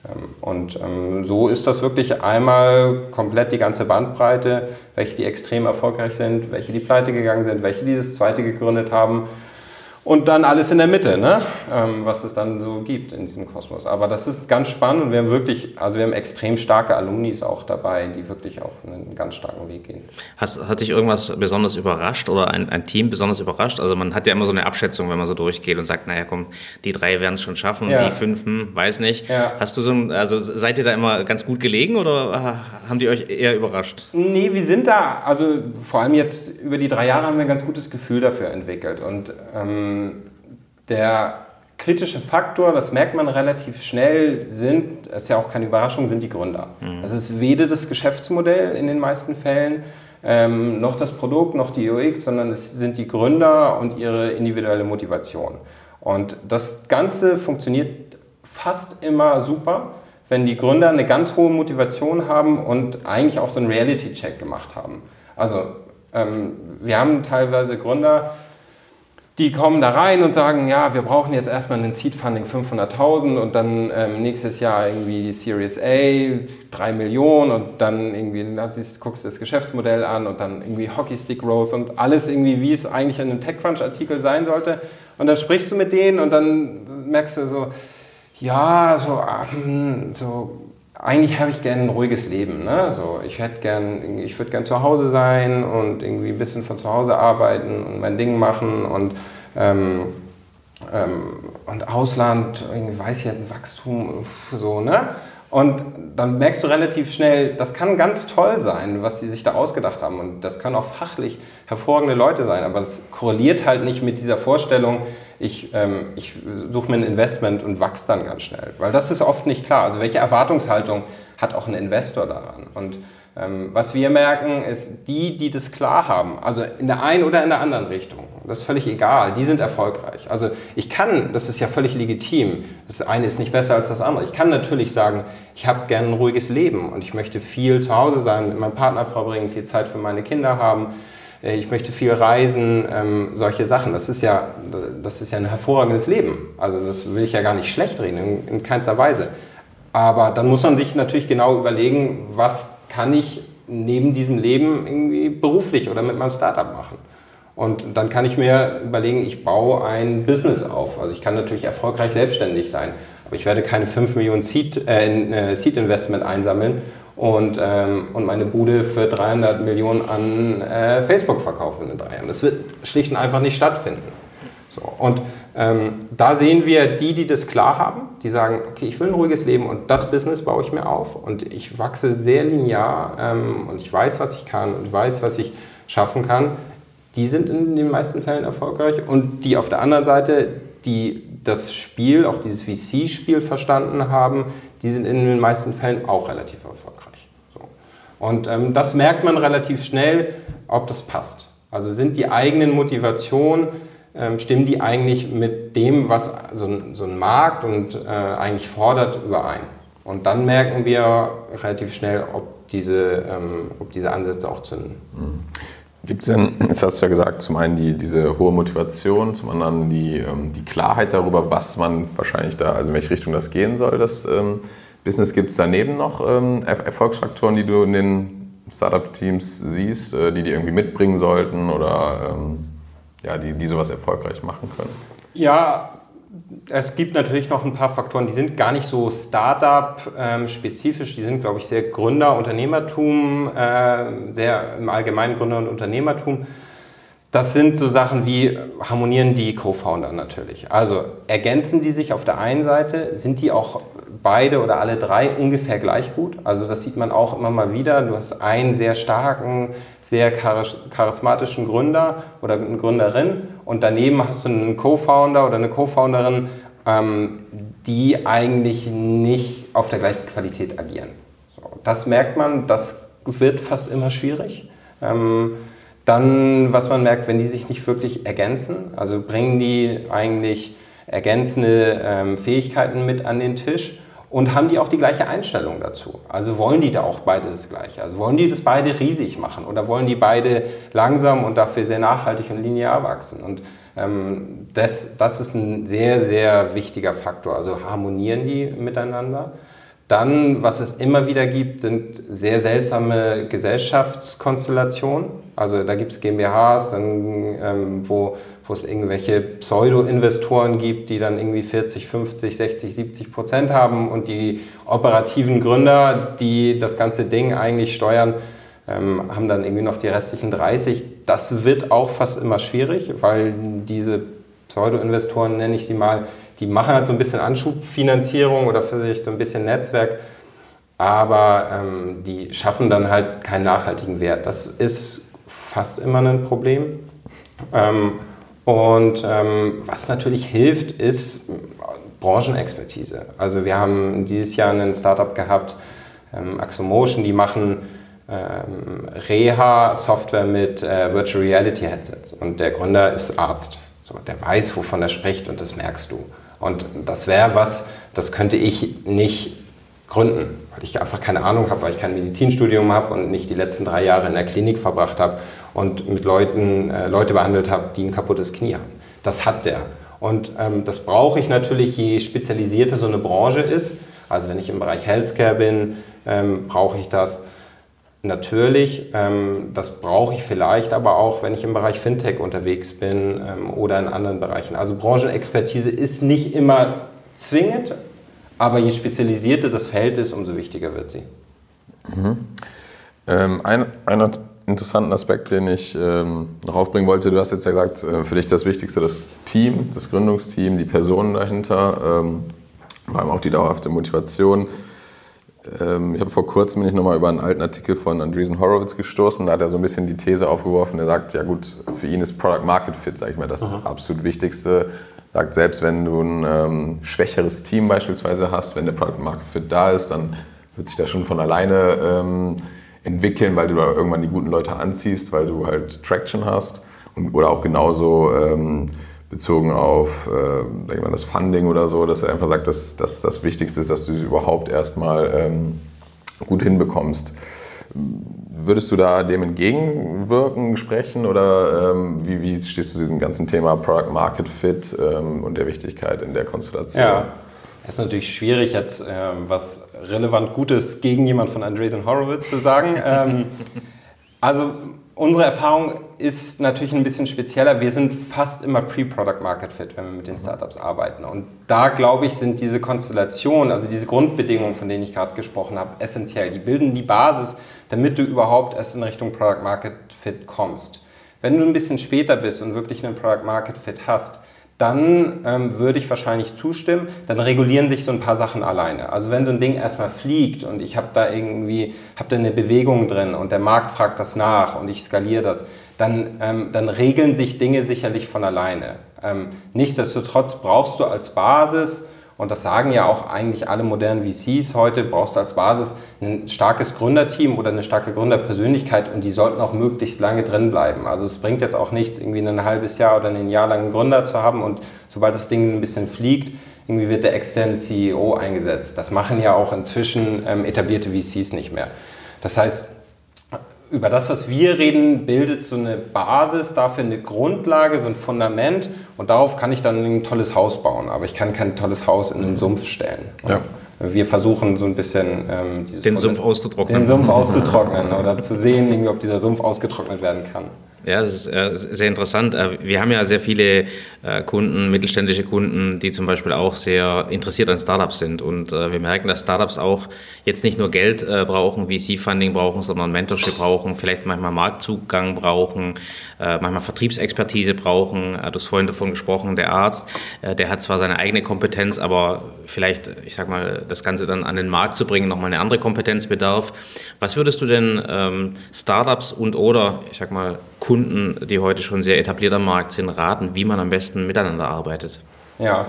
Ähm, und ähm, so ist das wirklich einmal komplett die ganze Bandbreite, welche die extrem erfolgreich sind, welche die pleite gegangen sind, welche die das zweite gegründet haben und dann alles in der Mitte, ne? Ähm, was es dann so gibt in diesem Kosmos. Aber das ist ganz spannend und wir haben wirklich, also wir haben extrem starke Alumnis auch dabei, die wirklich auch einen ganz starken Weg gehen. Hast, hat dich irgendwas besonders überrascht oder ein, ein Team besonders überrascht? Also man hat ja immer so eine Abschätzung, wenn man so durchgeht und sagt, naja komm, die drei werden es schon schaffen, ja. die fünf, hm, weiß nicht. Ja. Hast du so ein, also seid ihr da immer ganz gut gelegen oder haben die euch eher überrascht? Nee, wir sind da, also vor allem jetzt über die drei Jahre haben wir ein ganz gutes Gefühl dafür entwickelt und ähm, der kritische Faktor, das merkt man relativ schnell, sind, ist ja auch keine Überraschung, sind die Gründer. Mhm. Das ist weder das Geschäftsmodell in den meisten Fällen, ähm, noch das Produkt, noch die UX, sondern es sind die Gründer und ihre individuelle Motivation. Und das Ganze funktioniert fast immer super, wenn die Gründer eine ganz hohe Motivation haben und eigentlich auch so einen Reality-Check gemacht haben. Also ähm, wir haben teilweise Gründer, die kommen da rein und sagen, ja, wir brauchen jetzt erstmal einen Seed Funding 500.000 und dann ähm, nächstes Jahr irgendwie die Series A 3 Millionen und dann irgendwie siehst, guckst du das Geschäftsmodell an und dann irgendwie Hockeystick Growth und alles irgendwie, wie es eigentlich in einem TechCrunch-Artikel sein sollte. Und dann sprichst du mit denen und dann merkst du so, ja, so, ähm, so eigentlich habe ich gerne ein ruhiges Leben. Ne? So, ich hätte gern, ich würde gern zu Hause sein und irgendwie ein bisschen von zu Hause arbeiten und mein Ding machen und, ähm, ähm, und Ausland, irgendwie weiß jetzt, Wachstum, so, ne? Und dann merkst du relativ schnell, das kann ganz toll sein, was sie sich da ausgedacht haben. Und das können auch fachlich hervorragende Leute sein, aber das korreliert halt nicht mit dieser Vorstellung, ich, ähm, ich suche mir ein Investment und wachse dann ganz schnell. Weil das ist oft nicht klar. Also welche Erwartungshaltung hat auch ein Investor daran? Und ähm, was wir merken, ist, die, die das klar haben, also in der einen oder in der anderen Richtung, das ist völlig egal, die sind erfolgreich. Also ich kann, das ist ja völlig legitim, das eine ist nicht besser als das andere. Ich kann natürlich sagen, ich habe gerne ein ruhiges Leben und ich möchte viel zu Hause sein, mit meinem Partner verbringen, viel Zeit für meine Kinder haben ich möchte viel reisen, ähm, solche Sachen. Das ist, ja, das ist ja ein hervorragendes Leben. Also das will ich ja gar nicht schlecht reden, in, in keinster Weise. Aber dann muss man sich natürlich genau überlegen, was kann ich neben diesem Leben irgendwie beruflich oder mit meinem Startup machen. Und dann kann ich mir überlegen, ich baue ein Business auf. Also ich kann natürlich erfolgreich selbstständig sein, aber ich werde keine 5 Millionen Seed, äh, äh, Seed Investment einsammeln und, ähm, und meine Bude für 300 Millionen an äh, Facebook verkaufen in drei Jahren. Das wird schlicht und einfach nicht stattfinden. So, und ähm, da sehen wir die, die das klar haben, die sagen, okay, ich will ein ruhiges Leben und das Business baue ich mir auf und ich wachse sehr linear ähm, und ich weiß, was ich kann und weiß, was ich schaffen kann die sind in den meisten Fällen erfolgreich. Und die auf der anderen Seite, die das Spiel, auch dieses VC-Spiel verstanden haben, die sind in den meisten Fällen auch relativ erfolgreich. Und ähm, das merkt man relativ schnell, ob das passt. Also sind die eigenen Motivationen, ähm, stimmen die eigentlich mit dem, was so ein, so ein Markt und äh, eigentlich fordert, überein. Und dann merken wir relativ schnell, ob diese, ähm, ob diese Ansätze auch zünden. Mhm. Gibt es denn, jetzt hast du ja gesagt, zum einen die, diese hohe Motivation, zum anderen die, ähm, die Klarheit darüber, was man wahrscheinlich da, also in welche Richtung das gehen soll, das ähm, Business. Gibt es daneben noch ähm, Erfolgsfaktoren, die du in den Startup-Teams siehst, äh, die die irgendwie mitbringen sollten oder ähm, ja, die, die sowas erfolgreich machen können? Ja, es gibt natürlich noch ein paar Faktoren, die sind gar nicht so Startup-spezifisch, die sind, glaube ich, sehr Gründer, Unternehmertum, äh, sehr im allgemeinen Gründer- und Unternehmertum. Das sind so Sachen wie harmonieren die Co-Founder natürlich. Also ergänzen die sich auf der einen Seite, sind die auch beide oder alle drei ungefähr gleich gut. Also das sieht man auch immer mal wieder. Du hast einen sehr starken, sehr charismatischen Gründer oder eine Gründerin und daneben hast du einen Co-Founder oder eine Co-Founderin, ähm, die eigentlich nicht auf der gleichen Qualität agieren. Das merkt man, das wird fast immer schwierig. Ähm, dann, was man merkt, wenn die sich nicht wirklich ergänzen, also bringen die eigentlich ergänzende ähm, Fähigkeiten mit an den Tisch und haben die auch die gleiche Einstellung dazu? Also wollen die da auch beide das Gleiche? Also wollen die das beide riesig machen oder wollen die beide langsam und dafür sehr nachhaltig und linear wachsen? Und ähm, das, das ist ein sehr, sehr wichtiger Faktor. Also harmonieren die miteinander? Dann, was es immer wieder gibt, sind sehr seltsame Gesellschaftskonstellationen. Also da gibt es GmbHs, dann, ähm, wo wo es irgendwelche Pseudo-Investoren gibt, die dann irgendwie 40, 50, 60, 70 Prozent haben und die operativen Gründer, die das ganze Ding eigentlich steuern, ähm, haben dann irgendwie noch die restlichen 30. Das wird auch fast immer schwierig, weil diese Pseudo-Investoren, nenne ich sie mal, die machen halt so ein bisschen Anschubfinanzierung oder vielleicht so ein bisschen Netzwerk, aber ähm, die schaffen dann halt keinen nachhaltigen Wert. Das ist fast immer ein Problem. Ähm, und ähm, was natürlich hilft, ist Branchenexpertise. Also wir haben dieses Jahr ein Startup gehabt, ähm, Axomotion, die machen ähm, Reha-Software mit äh, Virtual Reality Headsets. Und der Gründer ist Arzt. So, der weiß, wovon er spricht und das merkst du. Und das wäre was, das könnte ich nicht gründen, weil ich einfach keine Ahnung habe, weil ich kein Medizinstudium habe und nicht die letzten drei Jahre in der Klinik verbracht habe und mit Leuten, äh, Leute behandelt habe, die ein kaputtes Knie haben. Das hat der. Und ähm, das brauche ich natürlich, je spezialisierter so eine Branche ist. Also wenn ich im Bereich Healthcare bin, ähm, brauche ich das natürlich. Ähm, das brauche ich vielleicht aber auch, wenn ich im Bereich Fintech unterwegs bin ähm, oder in anderen Bereichen. Also Branchenexpertise ist nicht immer zwingend, aber je spezialisierter das Feld ist, umso wichtiger wird sie. Mhm. Ähm, ein, einer interessanten Aspekt, den ich ähm, noch aufbringen wollte. Du hast jetzt ja gesagt, äh, für dich das Wichtigste das Team, das Gründungsteam, die Personen dahinter, ähm, vor allem auch die dauerhafte Motivation. Ähm, ich habe vor kurzem bin ich nochmal über einen alten Artikel von Andreessen Horowitz gestoßen. Da hat er so ein bisschen die These aufgeworfen. Er sagt, ja gut, für ihn ist Product Market Fit, sage ich mal, das Aha. absolut Wichtigste. Er sagt, selbst wenn du ein ähm, schwächeres Team beispielsweise hast, wenn der Product Market Fit da ist, dann wird sich das schon von alleine ähm, entwickeln, weil du da irgendwann die guten Leute anziehst, weil du halt Traction hast. Und, oder auch genauso ähm, bezogen auf äh, mal, das Funding oder so, dass er einfach sagt, dass, dass das Wichtigste ist, dass du es überhaupt erstmal ähm, gut hinbekommst. würdest du da dem entgegenwirken, sprechen oder ähm, wie, wie, stehst du zu diesem ganzen Thema Product Market Fit ähm, und der Wichtigkeit in der Konstellation? Ja, es ist natürlich schwierig, jetzt ähm, was relevant Gutes gegen jemand von Andreessen Horowitz zu sagen. Ähm, also unsere Erfahrung ist natürlich ein bisschen spezieller. Wir sind fast immer Pre-Product Market Fit, wenn wir mit den mhm. Startups arbeiten. Und da, glaube ich, sind diese Konstellationen, also diese Grundbedingungen, von denen ich gerade gesprochen habe, essentiell. Die bilden die Basis, damit du überhaupt erst in Richtung Product Market Fit kommst. Wenn du ein bisschen später bist und wirklich einen Product Market Fit hast, dann ähm, würde ich wahrscheinlich zustimmen. Dann regulieren sich so ein paar Sachen alleine. Also wenn so ein Ding erstmal fliegt und ich habe da irgendwie, habe da eine Bewegung drin und der Markt fragt das nach und ich skaliere das, dann, ähm, dann regeln sich Dinge sicherlich von alleine. Ähm, nichtsdestotrotz brauchst du als Basis und das sagen ja auch eigentlich alle modernen VCs heute, brauchst du als Basis ein starkes Gründerteam oder eine starke Gründerpersönlichkeit und die sollten auch möglichst lange drin bleiben. Also es bringt jetzt auch nichts, irgendwie ein halbes Jahr oder ein Jahr lang einen Gründer zu haben und sobald das Ding ein bisschen fliegt, irgendwie wird der externe CEO eingesetzt. Das machen ja auch inzwischen ähm, etablierte VCs nicht mehr. Das heißt, über das, was wir reden, bildet so eine Basis dafür, eine Grundlage, so ein Fundament und darauf kann ich dann ein tolles Haus bauen. Aber ich kann kein tolles Haus in einen Sumpf stellen. Ja. Wir versuchen so ein bisschen ähm, den Sumpf auszutrocknen. Den Sumpf auszutrocknen oder zu sehen, ob dieser Sumpf ausgetrocknet werden kann. Ja, das ist äh, sehr interessant. Äh, wir haben ja sehr viele äh, Kunden, mittelständische Kunden, die zum Beispiel auch sehr interessiert an Startups sind. Und wir merken, dass Startups auch jetzt nicht nur Geld brauchen, VC-Funding brauchen, sondern Mentorship brauchen, vielleicht manchmal Marktzugang brauchen, manchmal Vertriebsexpertise brauchen. Du hast vorhin davon gesprochen, der Arzt, der hat zwar seine eigene Kompetenz, aber vielleicht, ich sag mal, das Ganze dann an den Markt zu bringen, nochmal eine andere Kompetenz bedarf. Was würdest du denn ähm, Startups und oder, ich sag mal, Kunden, die heute schon sehr etabliert am Markt sind, raten, wie man am besten miteinander arbeitet? Ja,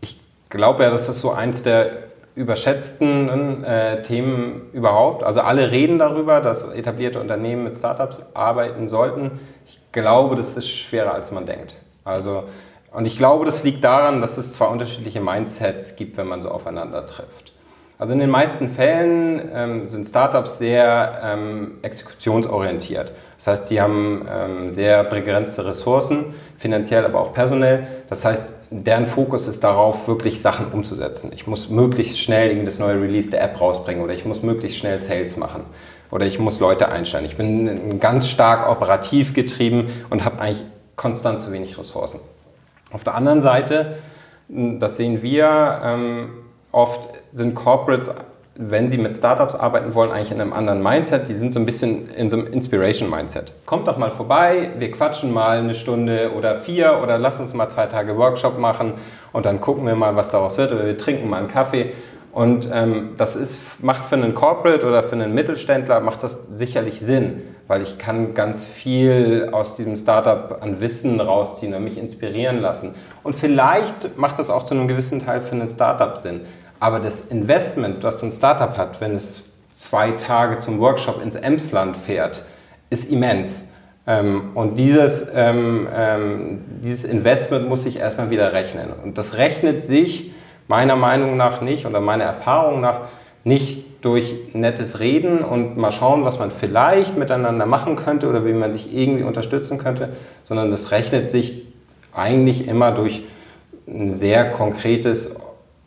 ich glaube ja, das ist so eins der überschätzten äh, Themen überhaupt. Also alle reden darüber, dass etablierte Unternehmen mit Startups arbeiten sollten. Ich glaube, das ist schwerer, als man denkt. Also, und ich glaube, das liegt daran, dass es zwei unterschiedliche Mindsets gibt, wenn man so aufeinander trifft. Also in den meisten Fällen ähm, sind Startups sehr ähm, exekutionsorientiert. Das heißt, die haben ähm, sehr begrenzte Ressourcen, finanziell, aber auch personell. Das heißt, deren Fokus ist darauf, wirklich Sachen umzusetzen. Ich muss möglichst schnell irgendwie das neue Release der App rausbringen oder ich muss möglichst schnell Sales machen oder ich muss Leute einstellen. Ich bin ganz stark operativ getrieben und habe eigentlich konstant zu wenig Ressourcen. Auf der anderen Seite, das sehen wir, ähm, oft sind Corporates, wenn sie mit Startups arbeiten wollen, eigentlich in einem anderen Mindset. Die sind so ein bisschen in so einem Inspiration-Mindset. Kommt doch mal vorbei, wir quatschen mal eine Stunde oder vier oder lass uns mal zwei Tage Workshop machen und dann gucken wir mal, was daraus wird oder wir trinken mal einen Kaffee. Und ähm, das ist, macht für einen Corporate oder für einen Mittelständler macht das sicherlich Sinn, weil ich kann ganz viel aus diesem Startup an Wissen rausziehen und mich inspirieren lassen. Und vielleicht macht das auch zu einem gewissen Teil für einen Startup Sinn. Aber das Investment, das ein Startup hat, wenn es zwei Tage zum Workshop ins Emsland fährt, ist immens. Ähm, und dieses, ähm, ähm, dieses Investment muss sich erstmal wieder rechnen. Und das rechnet sich meiner Meinung nach nicht oder meiner Erfahrung nach nicht durch nettes Reden und mal schauen, was man vielleicht miteinander machen könnte oder wie man sich irgendwie unterstützen könnte, sondern das rechnet sich eigentlich immer durch ein sehr konkretes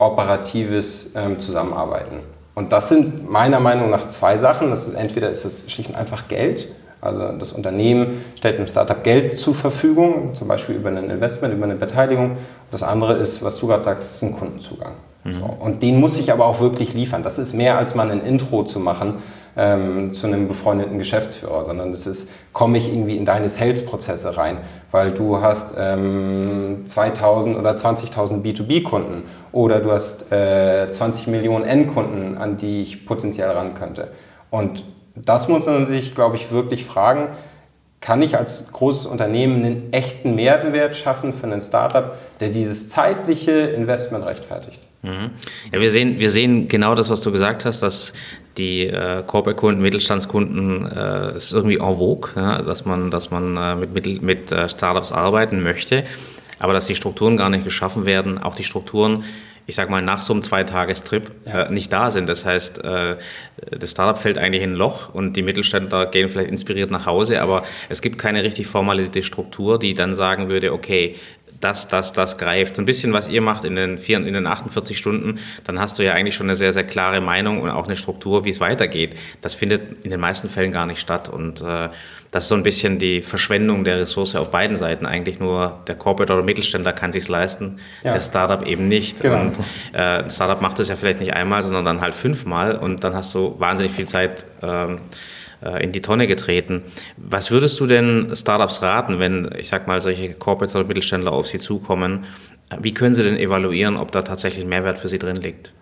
operatives ähm, Zusammenarbeiten. Und das sind meiner Meinung nach zwei Sachen. Das ist, entweder ist es schlicht und einfach Geld, also das Unternehmen stellt einem Startup Geld zur Verfügung, zum Beispiel über ein Investment, über eine Beteiligung. Das andere ist, was du gerade sagst, ist ein Kundenzugang. Mhm. So. Und den muss ich aber auch wirklich liefern. Das ist mehr als mal ein Intro zu machen ähm, zu einem befreundeten Geschäftsführer, sondern es ist, komme ich irgendwie in deine Sales-Prozesse rein, weil du hast ähm, 2000 oder 20.000 B2B-Kunden oder du hast äh, 20 Millionen Endkunden, an die ich potenziell ran könnte. Und das muss man sich, glaube ich, wirklich fragen, kann ich als großes Unternehmen einen echten Mehrwert schaffen für einen Startup, der dieses zeitliche Investment rechtfertigt? Mhm. Ja, wir sehen, wir sehen genau das, was du gesagt hast, dass die äh, Corporate-Kunden, Mittelstandskunden äh, ist irgendwie en vogue, ja, dass man, dass man äh, mit, mit, mit äh, Startups arbeiten möchte, aber dass die Strukturen gar nicht geschaffen werden, auch die Strukturen ich sag mal, nach so einem Zweitagestrip ja. äh, nicht da sind. Das heißt, äh, das Startup fällt eigentlich in ein Loch und die Mittelständler gehen vielleicht inspiriert nach Hause, aber es gibt keine richtig formalisierte Struktur, die dann sagen würde, okay, das, das, das greift. So ein bisschen, was ihr macht in den, vier, in den 48 Stunden, dann hast du ja eigentlich schon eine sehr, sehr klare Meinung und auch eine Struktur, wie es weitergeht. Das findet in den meisten Fällen gar nicht statt. Und äh, das ist so ein bisschen die Verschwendung der Ressource auf beiden Seiten. Eigentlich nur der Corporate oder Mittelständler kann sich leisten, ja. der Startup eben nicht. Genau. Und äh, ein Startup macht das ja vielleicht nicht einmal, sondern dann halt fünfmal und dann hast du wahnsinnig viel Zeit. Ähm, äh, in die Tonne getreten. Was würdest du denn Startups raten, wenn, ich sag mal, solche Corporates oder Mittelständler auf sie zukommen? Wie können sie denn evaluieren, ob da tatsächlich Mehrwert für sie drin liegt?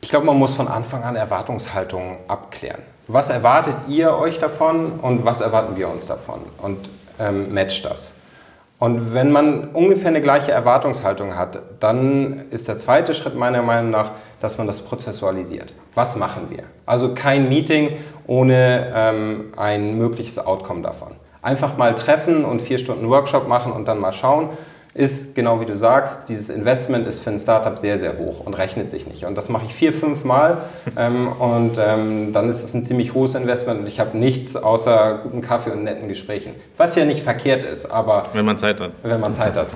Ich glaube, man muss von Anfang an Erwartungshaltungen abklären. Was erwartet ihr euch davon und was erwarten wir uns davon? Und ähm, matcht das. Und wenn man ungefähr eine gleiche Erwartungshaltung hat, dann ist der zweite Schritt meiner Meinung nach, dass man das prozessualisiert. Was machen wir? Also kein Meeting ohne ähm, ein mögliches Outcome davon. Einfach mal treffen und vier Stunden Workshop machen und dann mal schauen, ist genau wie du sagst, dieses Investment ist für ein Startup sehr, sehr hoch und rechnet sich nicht. Und das mache ich vier, fünf Mal ähm, und ähm, dann ist es ein ziemlich hohes Investment und ich habe nichts außer guten Kaffee und netten Gesprächen. Was ja nicht verkehrt ist, aber... Wenn man Zeit hat. Wenn man Zeit hat.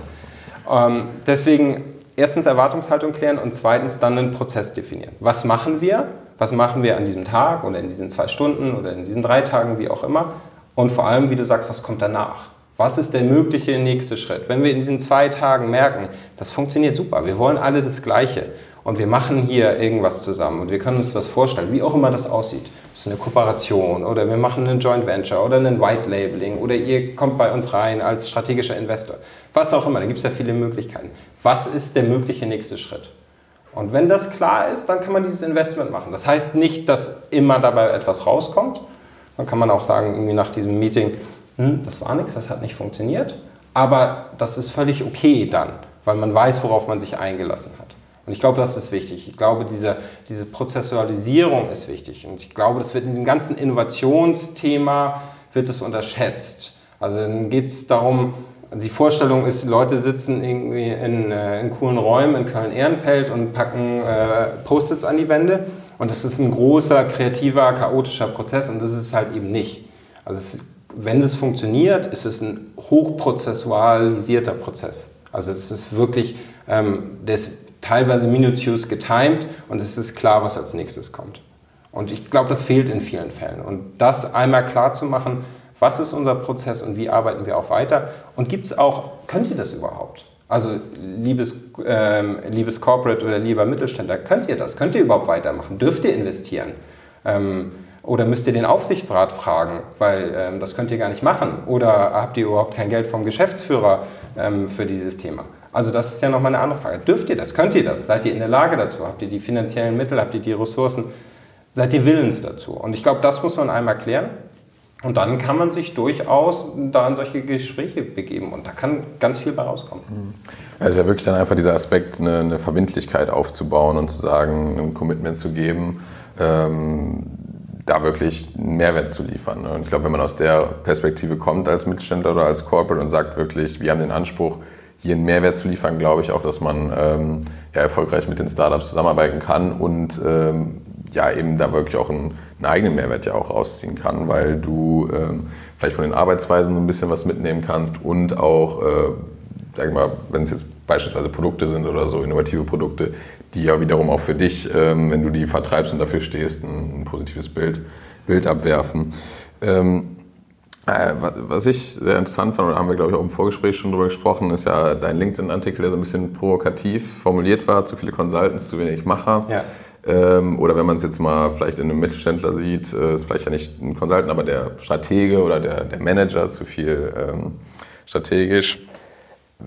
Ähm, deswegen erstens Erwartungshaltung klären und zweitens dann einen Prozess definieren. Was machen wir? Was machen wir an diesem Tag oder in diesen zwei Stunden oder in diesen drei Tagen, wie auch immer? Und vor allem, wie du sagst, was kommt danach? Was ist der mögliche nächste Schritt? Wenn wir in diesen zwei Tagen merken, das funktioniert super, wir wollen alle das Gleiche und wir machen hier irgendwas zusammen und wir können uns das vorstellen, wie auch immer das aussieht. Das ist eine Kooperation oder wir machen einen Joint Venture oder einen White Labeling oder ihr kommt bei uns rein als strategischer Investor. Was auch immer, da gibt es ja viele Möglichkeiten. Was ist der mögliche nächste Schritt? Und wenn das klar ist, dann kann man dieses Investment machen. Das heißt nicht, dass immer dabei etwas rauskommt. Dann kann man auch sagen, irgendwie nach diesem Meeting, hm, das war nichts, das hat nicht funktioniert. Aber das ist völlig okay dann, weil man weiß, worauf man sich eingelassen hat. Und ich glaube, das ist wichtig. Ich glaube, diese, diese Prozessualisierung ist wichtig. Und ich glaube, das wird in diesem ganzen Innovationsthema wird es unterschätzt. Also dann geht es darum, die Vorstellung ist, Leute sitzen irgendwie in, äh, in coolen Räumen in Köln-Ehrenfeld und packen äh, Post-its an die Wände. Und das ist ein großer, kreativer, chaotischer Prozess und das ist halt eben nicht. Also es, wenn das funktioniert, ist es ein hochprozessualisierter Prozess. Also es ist wirklich, ähm, der ist teilweise minutiös getimed und es ist klar, was als nächstes kommt. Und ich glaube, das fehlt in vielen Fällen. Und das einmal klar zu machen, was ist unser Prozess und wie arbeiten wir auch weiter? Und gibt es auch, könnt ihr das überhaupt? Also liebes, ähm, liebes Corporate oder lieber Mittelständler, könnt ihr das? Könnt ihr überhaupt weitermachen? Dürft ihr investieren? Ähm, oder müsst ihr den Aufsichtsrat fragen, weil ähm, das könnt ihr gar nicht machen? Oder habt ihr überhaupt kein Geld vom Geschäftsführer ähm, für dieses Thema? Also das ist ja nochmal eine andere Frage. Dürft ihr das? Könnt ihr das? Seid ihr in der Lage dazu? Habt ihr die finanziellen Mittel? Habt ihr die Ressourcen? Seid ihr willens dazu? Und ich glaube, das muss man einmal klären. Und dann kann man sich durchaus da in solche Gespräche begeben und da kann ganz viel bei rauskommen. Es ist ja wirklich dann einfach dieser Aspekt, eine, eine, Verbindlichkeit aufzubauen und zu sagen, ein Commitment zu geben, ähm, da wirklich einen Mehrwert zu liefern. Und ich glaube, wenn man aus der Perspektive kommt als Mittelständler oder als Corporate und sagt wirklich, wir haben den Anspruch, hier einen Mehrwert zu liefern, glaube ich auch, dass man ähm, ja, erfolgreich mit den Startups zusammenarbeiten kann und ähm, ja eben da wirklich auch einen, einen, eigenen Mehrwert ja auch rausziehen kann, weil du ähm, vielleicht von den Arbeitsweisen ein bisschen was mitnehmen kannst und auch, äh, sag ich mal, wenn es jetzt beispielsweise Produkte sind oder so, innovative Produkte, die ja wiederum auch für dich, ähm, wenn du die vertreibst und dafür stehst, ein, ein positives Bild, Bild abwerfen. Ähm, äh, was ich sehr interessant fand, und da haben wir, glaube ich, auch im Vorgespräch schon drüber gesprochen, ist ja dein LinkedIn-Artikel, der so ein bisschen provokativ formuliert war, zu viele Consultants, zu wenig Macher. Ja. Ähm, oder wenn man es jetzt mal vielleicht in einem Mittelständler sieht, äh, ist vielleicht ja nicht ein Consultant, aber der Stratege oder der, der Manager zu viel ähm, strategisch.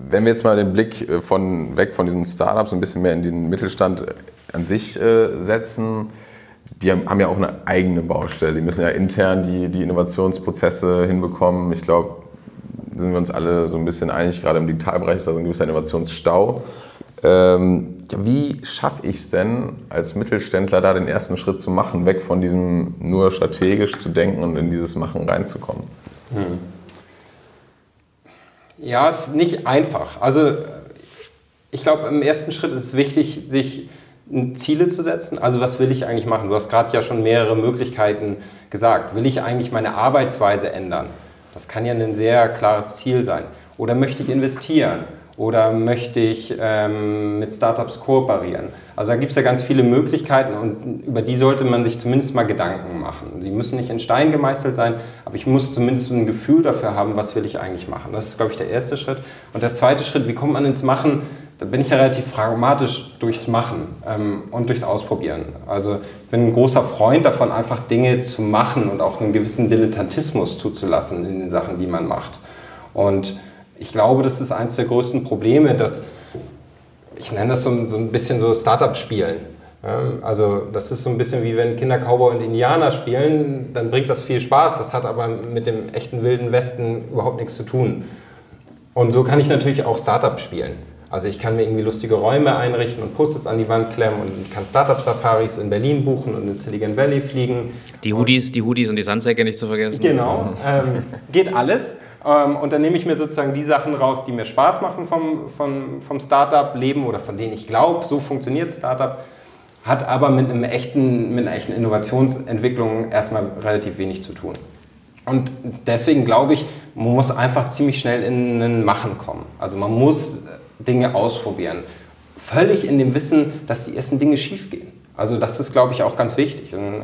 Wenn wir jetzt mal den Blick äh, von, weg von diesen Startups ein bisschen mehr in den Mittelstand an sich äh, setzen, die haben ja auch eine eigene Baustelle. Die müssen ja intern die, die Innovationsprozesse hinbekommen. Ich glaube, sind wir uns alle so ein bisschen einig, gerade im Digitalbereich ist da so ein gewisser Innovationsstau. Ähm, wie schaffe ich es denn als Mittelständler da den ersten Schritt zu machen, weg von diesem nur strategisch zu denken und in dieses Machen reinzukommen? Hm. Ja, ist nicht einfach. Also Ich glaube, im ersten Schritt ist es wichtig, sich Ziele zu setzen. Also was will ich eigentlich machen? Du hast gerade ja schon mehrere Möglichkeiten gesagt. Will ich eigentlich meine Arbeitsweise ändern? Das kann ja ein sehr klares Ziel sein. Oder möchte ich investieren? Oder möchte ich ähm, mit Startups kooperieren? Also da gibt es ja ganz viele Möglichkeiten und über die sollte man sich zumindest mal Gedanken machen. Sie müssen nicht in Stein gemeißelt sein, aber ich muss zumindest ein Gefühl dafür haben, was will ich eigentlich machen. Das ist, glaube ich, der erste Schritt. Und der zweite Schritt, wie kommt man ins Machen? Da bin ich ja relativ pragmatisch durchs Machen ähm, und durchs Ausprobieren. Also ich bin ein großer Freund davon, einfach Dinge zu machen und auch einen gewissen Dilettantismus zuzulassen in den Sachen, die man macht. Und ich glaube, das ist eines der größten Probleme, dass ich nenne das so, so ein bisschen so Startup-Spielen. Also das ist so ein bisschen wie wenn Kinder Cowboy und Indianer spielen, dann bringt das viel Spaß, das hat aber mit dem echten wilden Westen überhaupt nichts zu tun. Und so kann ich natürlich auch Startup spielen. Also ich kann mir irgendwie lustige Räume einrichten und Post-its an die Wand klemmen und kann Startup-Safaris in Berlin buchen und in Silicon Valley fliegen. Die Hoodies, die Hoodies und die Sandsäcke nicht zu vergessen. Genau, ähm, geht alles. Ähm, und dann nehme ich mir sozusagen die Sachen raus, die mir Spaß machen vom, vom, vom Startup-Leben oder von denen ich glaube, so funktioniert Startup, hat aber mit, einem echten, mit einer echten Innovationsentwicklung erstmal relativ wenig zu tun. Und deswegen glaube ich, man muss einfach ziemlich schnell in ein Machen kommen. Also man muss Dinge ausprobieren. Völlig in dem Wissen, dass die ersten Dinge schief gehen. Also das ist, glaube ich, auch ganz wichtig. Und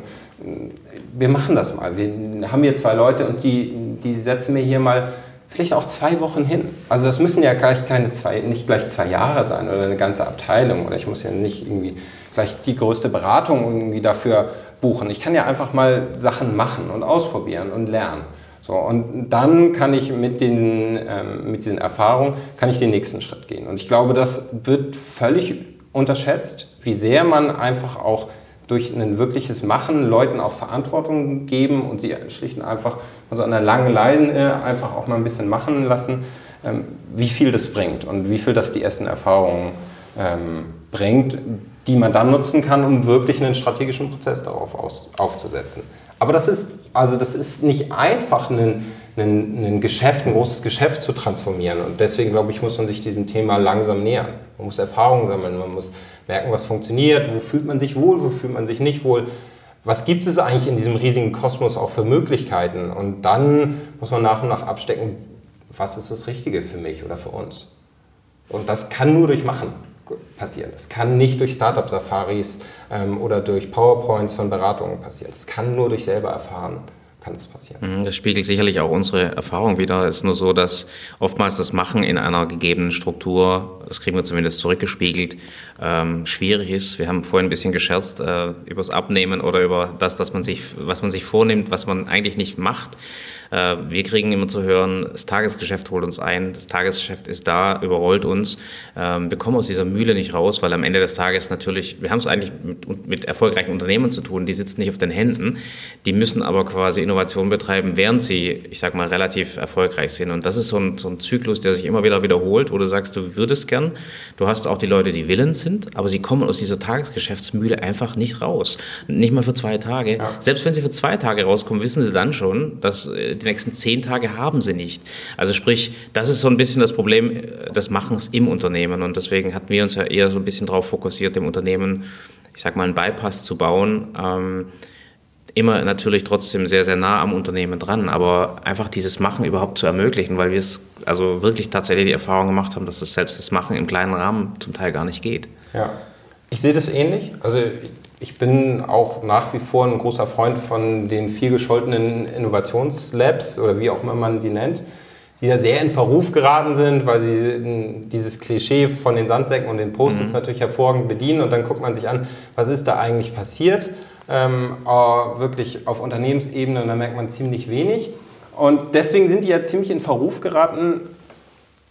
wir machen das mal. Wir haben hier zwei Leute und die, die setzen wir hier mal vielleicht auch zwei Wochen hin. Also das müssen ja gleich keine zwei, nicht gleich zwei Jahre sein oder eine ganze Abteilung oder ich muss ja nicht irgendwie gleich die größte Beratung irgendwie dafür buchen. Ich kann ja einfach mal Sachen machen und ausprobieren und lernen. So, und dann kann ich mit, den, ähm, mit diesen Erfahrungen kann ich den nächsten Schritt gehen. Und ich glaube, das wird völlig unterschätzt, wie sehr man einfach auch durch ein wirkliches Machen Leuten auch Verantwortung geben und sie schlicht und einfach also an der langen Leine einfach auch mal ein bisschen machen lassen, ähm, wie viel das bringt und wie viel das die ersten Erfahrungen ähm, bringt, die man dann nutzen kann, um wirklich einen strategischen Prozess darauf aufzusetzen. Aber das ist, also das ist nicht einfach, ein, ein, ein Geschäft, ein großes Geschäft zu transformieren. Und deswegen, glaube ich, muss man sich diesem Thema langsam nähern. Man muss Erfahrungen sammeln, man muss merken, was funktioniert, wo fühlt man sich wohl, wo fühlt man sich nicht wohl. Was gibt es eigentlich in diesem riesigen Kosmos auch für Möglichkeiten? Und dann muss man nach und nach abstecken, was ist das Richtige für mich oder für uns? Und das kann nur durch Machen passieren. Das kann nicht durch Startup-Safaris ähm, oder durch PowerPoints von Beratungen passieren. Das kann nur durch selber erfahren kann das passieren. Mhm, das spiegelt sicherlich auch unsere Erfahrung wieder. Es ist nur so, dass oftmals das Machen in einer gegebenen Struktur, das kriegen wir zumindest zurückgespiegelt, ähm, schwierig ist. Wir haben vorhin ein bisschen gescherzt äh, über das Abnehmen oder über das, dass man sich, was man sich vornimmt, was man eigentlich nicht macht. Äh, wir kriegen immer zu hören, das Tagesgeschäft holt uns ein, das Tagesgeschäft ist da, überrollt uns. Ähm, wir kommen aus dieser Mühle nicht raus, weil am Ende des Tages natürlich, wir haben es eigentlich mit, mit erfolgreichen Unternehmen zu tun, die sitzen nicht auf den Händen, die müssen aber quasi Innovation betreiben, während sie, ich sag mal, relativ erfolgreich sind. Und das ist so ein, so ein Zyklus, der sich immer wieder wiederholt, wo du sagst, du würdest gern, du hast auch die Leute, die willens sind, aber sie kommen aus dieser Tagesgeschäftsmühle einfach nicht raus. Nicht mal für zwei Tage. Ja. Selbst wenn sie für zwei Tage rauskommen, wissen sie dann schon, dass äh, die nächsten zehn Tage haben sie nicht. Also sprich, das ist so ein bisschen das Problem äh, des Machens im Unternehmen und deswegen hatten wir uns ja eher so ein bisschen darauf fokussiert, dem Unternehmen, ich sag mal, einen Bypass zu bauen. Ähm, immer natürlich trotzdem sehr, sehr nah am Unternehmen dran, aber einfach dieses Machen überhaupt zu ermöglichen, weil wir es also wirklich tatsächlich die Erfahrung gemacht haben, dass es selbst das Machen im kleinen Rahmen zum Teil gar nicht geht. Ja, ich sehe das ähnlich. Also ich bin auch nach wie vor ein großer Freund von den viel gescholtenen Innovationslabs oder wie auch immer man sie nennt, die ja sehr in Verruf geraten sind, weil sie dieses Klischee von den Sandsäcken und den Post-its mhm. natürlich hervorragend bedienen und dann guckt man sich an, was ist da eigentlich passiert, ähm, äh, wirklich auf Unternehmensebene und da merkt man ziemlich wenig. Und deswegen sind die ja ziemlich in Verruf geraten.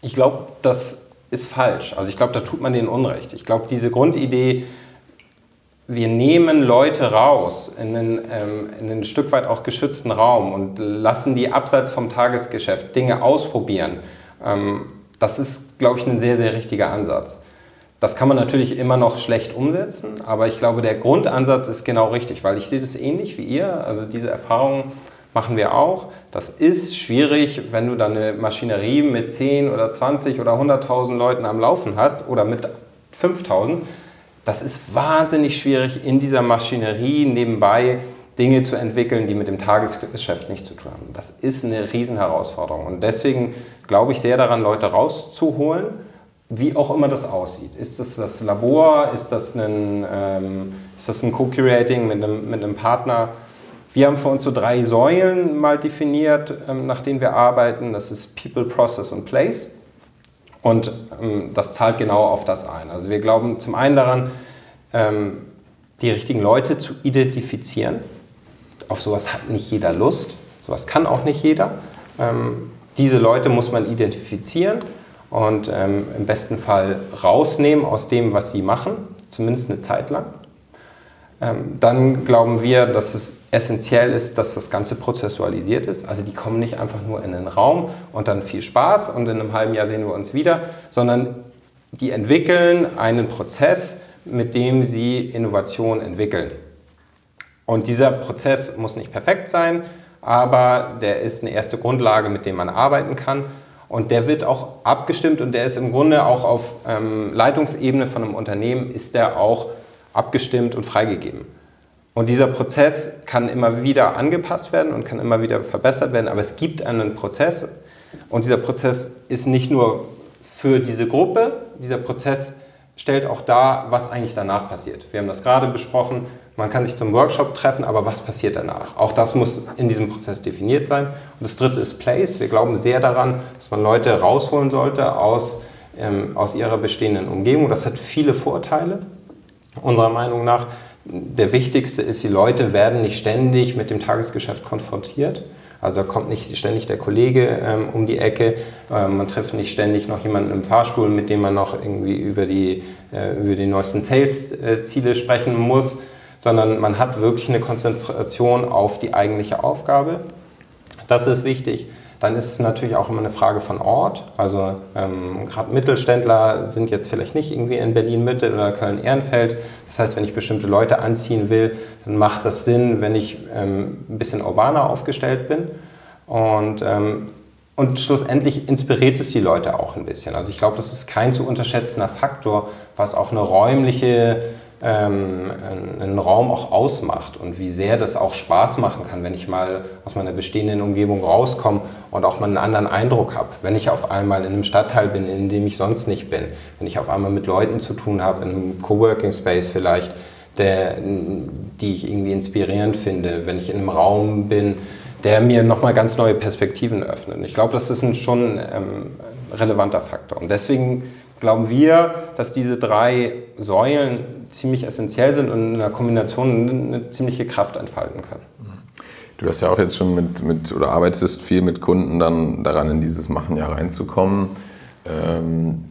Ich glaube, das ist falsch. Also ich glaube, da tut man denen Unrecht. Ich glaube, diese Grundidee, wir nehmen Leute raus in einen, ähm, in einen Stück weit auch geschützten Raum und lassen die abseits vom Tagesgeschäft Dinge ausprobieren. Ähm, das ist, glaube ich, ein sehr, sehr richtiger Ansatz. Das kann man natürlich immer noch schlecht umsetzen, aber ich glaube, der Grundansatz ist genau richtig, weil ich sehe das ähnlich wie ihr. Also diese Erfahrung machen wir auch. Das ist schwierig, wenn du dann eine Maschinerie mit 10 oder 20 oder 100.000 Leuten am Laufen hast oder mit 5.000. Das ist wahnsinnig schwierig, in dieser Maschinerie nebenbei Dinge zu entwickeln, die mit dem Tagesgeschäft nichts zu tun haben. Das ist eine Riesenherausforderung. Und deswegen glaube ich sehr daran, Leute rauszuholen, wie auch immer das aussieht. Ist das das Labor? Ist das ein, ähm, ein Co-Curating mit einem, mit einem Partner? Wir haben für uns so drei Säulen mal definiert, ähm, nach denen wir arbeiten. Das ist People, Process und Place. Und ähm, das zahlt genau auf das ein. Also wir glauben zum einen daran, ähm, die richtigen Leute zu identifizieren. Auf sowas hat nicht jeder Lust. Sowas kann auch nicht jeder. Ähm, diese Leute muss man identifizieren und ähm, im besten Fall rausnehmen aus dem, was sie machen, zumindest eine Zeit lang. Ähm, dann glauben wir, dass es essentiell ist, dass das Ganze prozessualisiert ist. Also die kommen nicht einfach nur in den Raum und dann viel Spaß und in einem halben Jahr sehen wir uns wieder, sondern die entwickeln einen Prozess, mit dem sie Innovation entwickeln. Und dieser Prozess muss nicht perfekt sein, aber der ist eine erste Grundlage, mit dem man arbeiten kann. Und der wird auch abgestimmt und der ist im Grunde auch auf ähm, Leitungsebene von einem Unternehmen, ist der auch abgestimmt und freigegeben. Und dieser Prozess kann immer wieder angepasst werden und kann immer wieder verbessert werden, aber es gibt einen Prozess und dieser Prozess ist nicht nur für diese Gruppe, dieser Prozess stellt auch dar, was eigentlich danach passiert. Wir haben das gerade besprochen, man kann sich zum Workshop treffen, aber was passiert danach? Auch das muss in diesem Prozess definiert sein. Und das dritte ist Place. Wir glauben sehr daran, dass man Leute rausholen sollte aus, ähm, aus ihrer bestehenden Umgebung. Das hat viele Vorteile unserer Meinung nach. Der wichtigste ist, die Leute werden nicht ständig mit dem Tagesgeschäft konfrontiert. Also da kommt nicht ständig der Kollege ähm, um die Ecke, äh, man trifft nicht ständig noch jemanden im Fahrstuhl, mit dem man noch irgendwie über die, äh, über die neuesten Sales-Ziele sprechen muss, sondern man hat wirklich eine Konzentration auf die eigentliche Aufgabe. Das ist wichtig. Dann ist es natürlich auch immer eine Frage von Ort. Also ähm, gerade Mittelständler sind jetzt vielleicht nicht irgendwie in Berlin-Mitte oder Köln-Ehrenfeld. Das heißt, wenn ich bestimmte Leute anziehen will, dann macht das Sinn, wenn ich ähm, ein bisschen urbaner aufgestellt bin. Und, ähm, und schlussendlich inspiriert es die Leute auch ein bisschen. Also ich glaube, das ist kein zu unterschätzender Faktor, was auch eine räumliche ähm, einen Raum auch ausmacht und wie sehr das auch Spaß machen kann, wenn ich mal aus meiner bestehenden Umgebung rauskomme und auch mal einen anderen Eindruck habe. Wenn ich auf einmal in einem Stadtteil bin, in dem ich sonst nicht bin, wenn ich auf einmal mit Leuten zu tun habe, in einem Coworking Space vielleicht, der, die ich irgendwie inspirierend finde, wenn ich in einem Raum bin, der mir nochmal ganz neue Perspektiven öffnet. Ich glaube, das ist ein schon ähm, relevanter Faktor. Und deswegen glauben wir, dass diese drei Säulen ziemlich essentiell sind und in einer Kombination eine ziemliche Kraft entfalten können. Du hast ja auch jetzt schon mit, mit oder arbeitest viel mit Kunden dann daran, in dieses Machen ja reinzukommen. Ähm,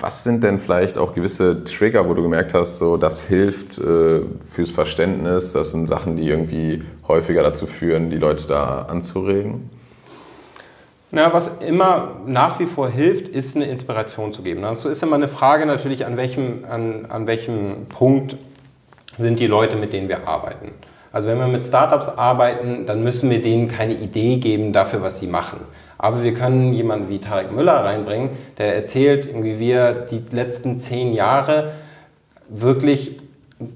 was sind denn vielleicht auch gewisse Trigger, wo du gemerkt hast, so das hilft äh, fürs Verständnis? Das sind Sachen, die irgendwie häufiger dazu führen, die Leute da anzuregen? Na, was immer nach wie vor hilft, ist eine Inspiration zu geben. Also ist immer eine Frage natürlich, an welchem, an, an welchem Punkt sind die Leute, mit denen wir arbeiten. Also wenn wir mit Startups arbeiten, dann müssen wir denen keine Idee geben dafür, was sie machen. Aber wir können jemanden wie Tarek Müller reinbringen, der erzählt, wie wir die letzten zehn Jahre wirklich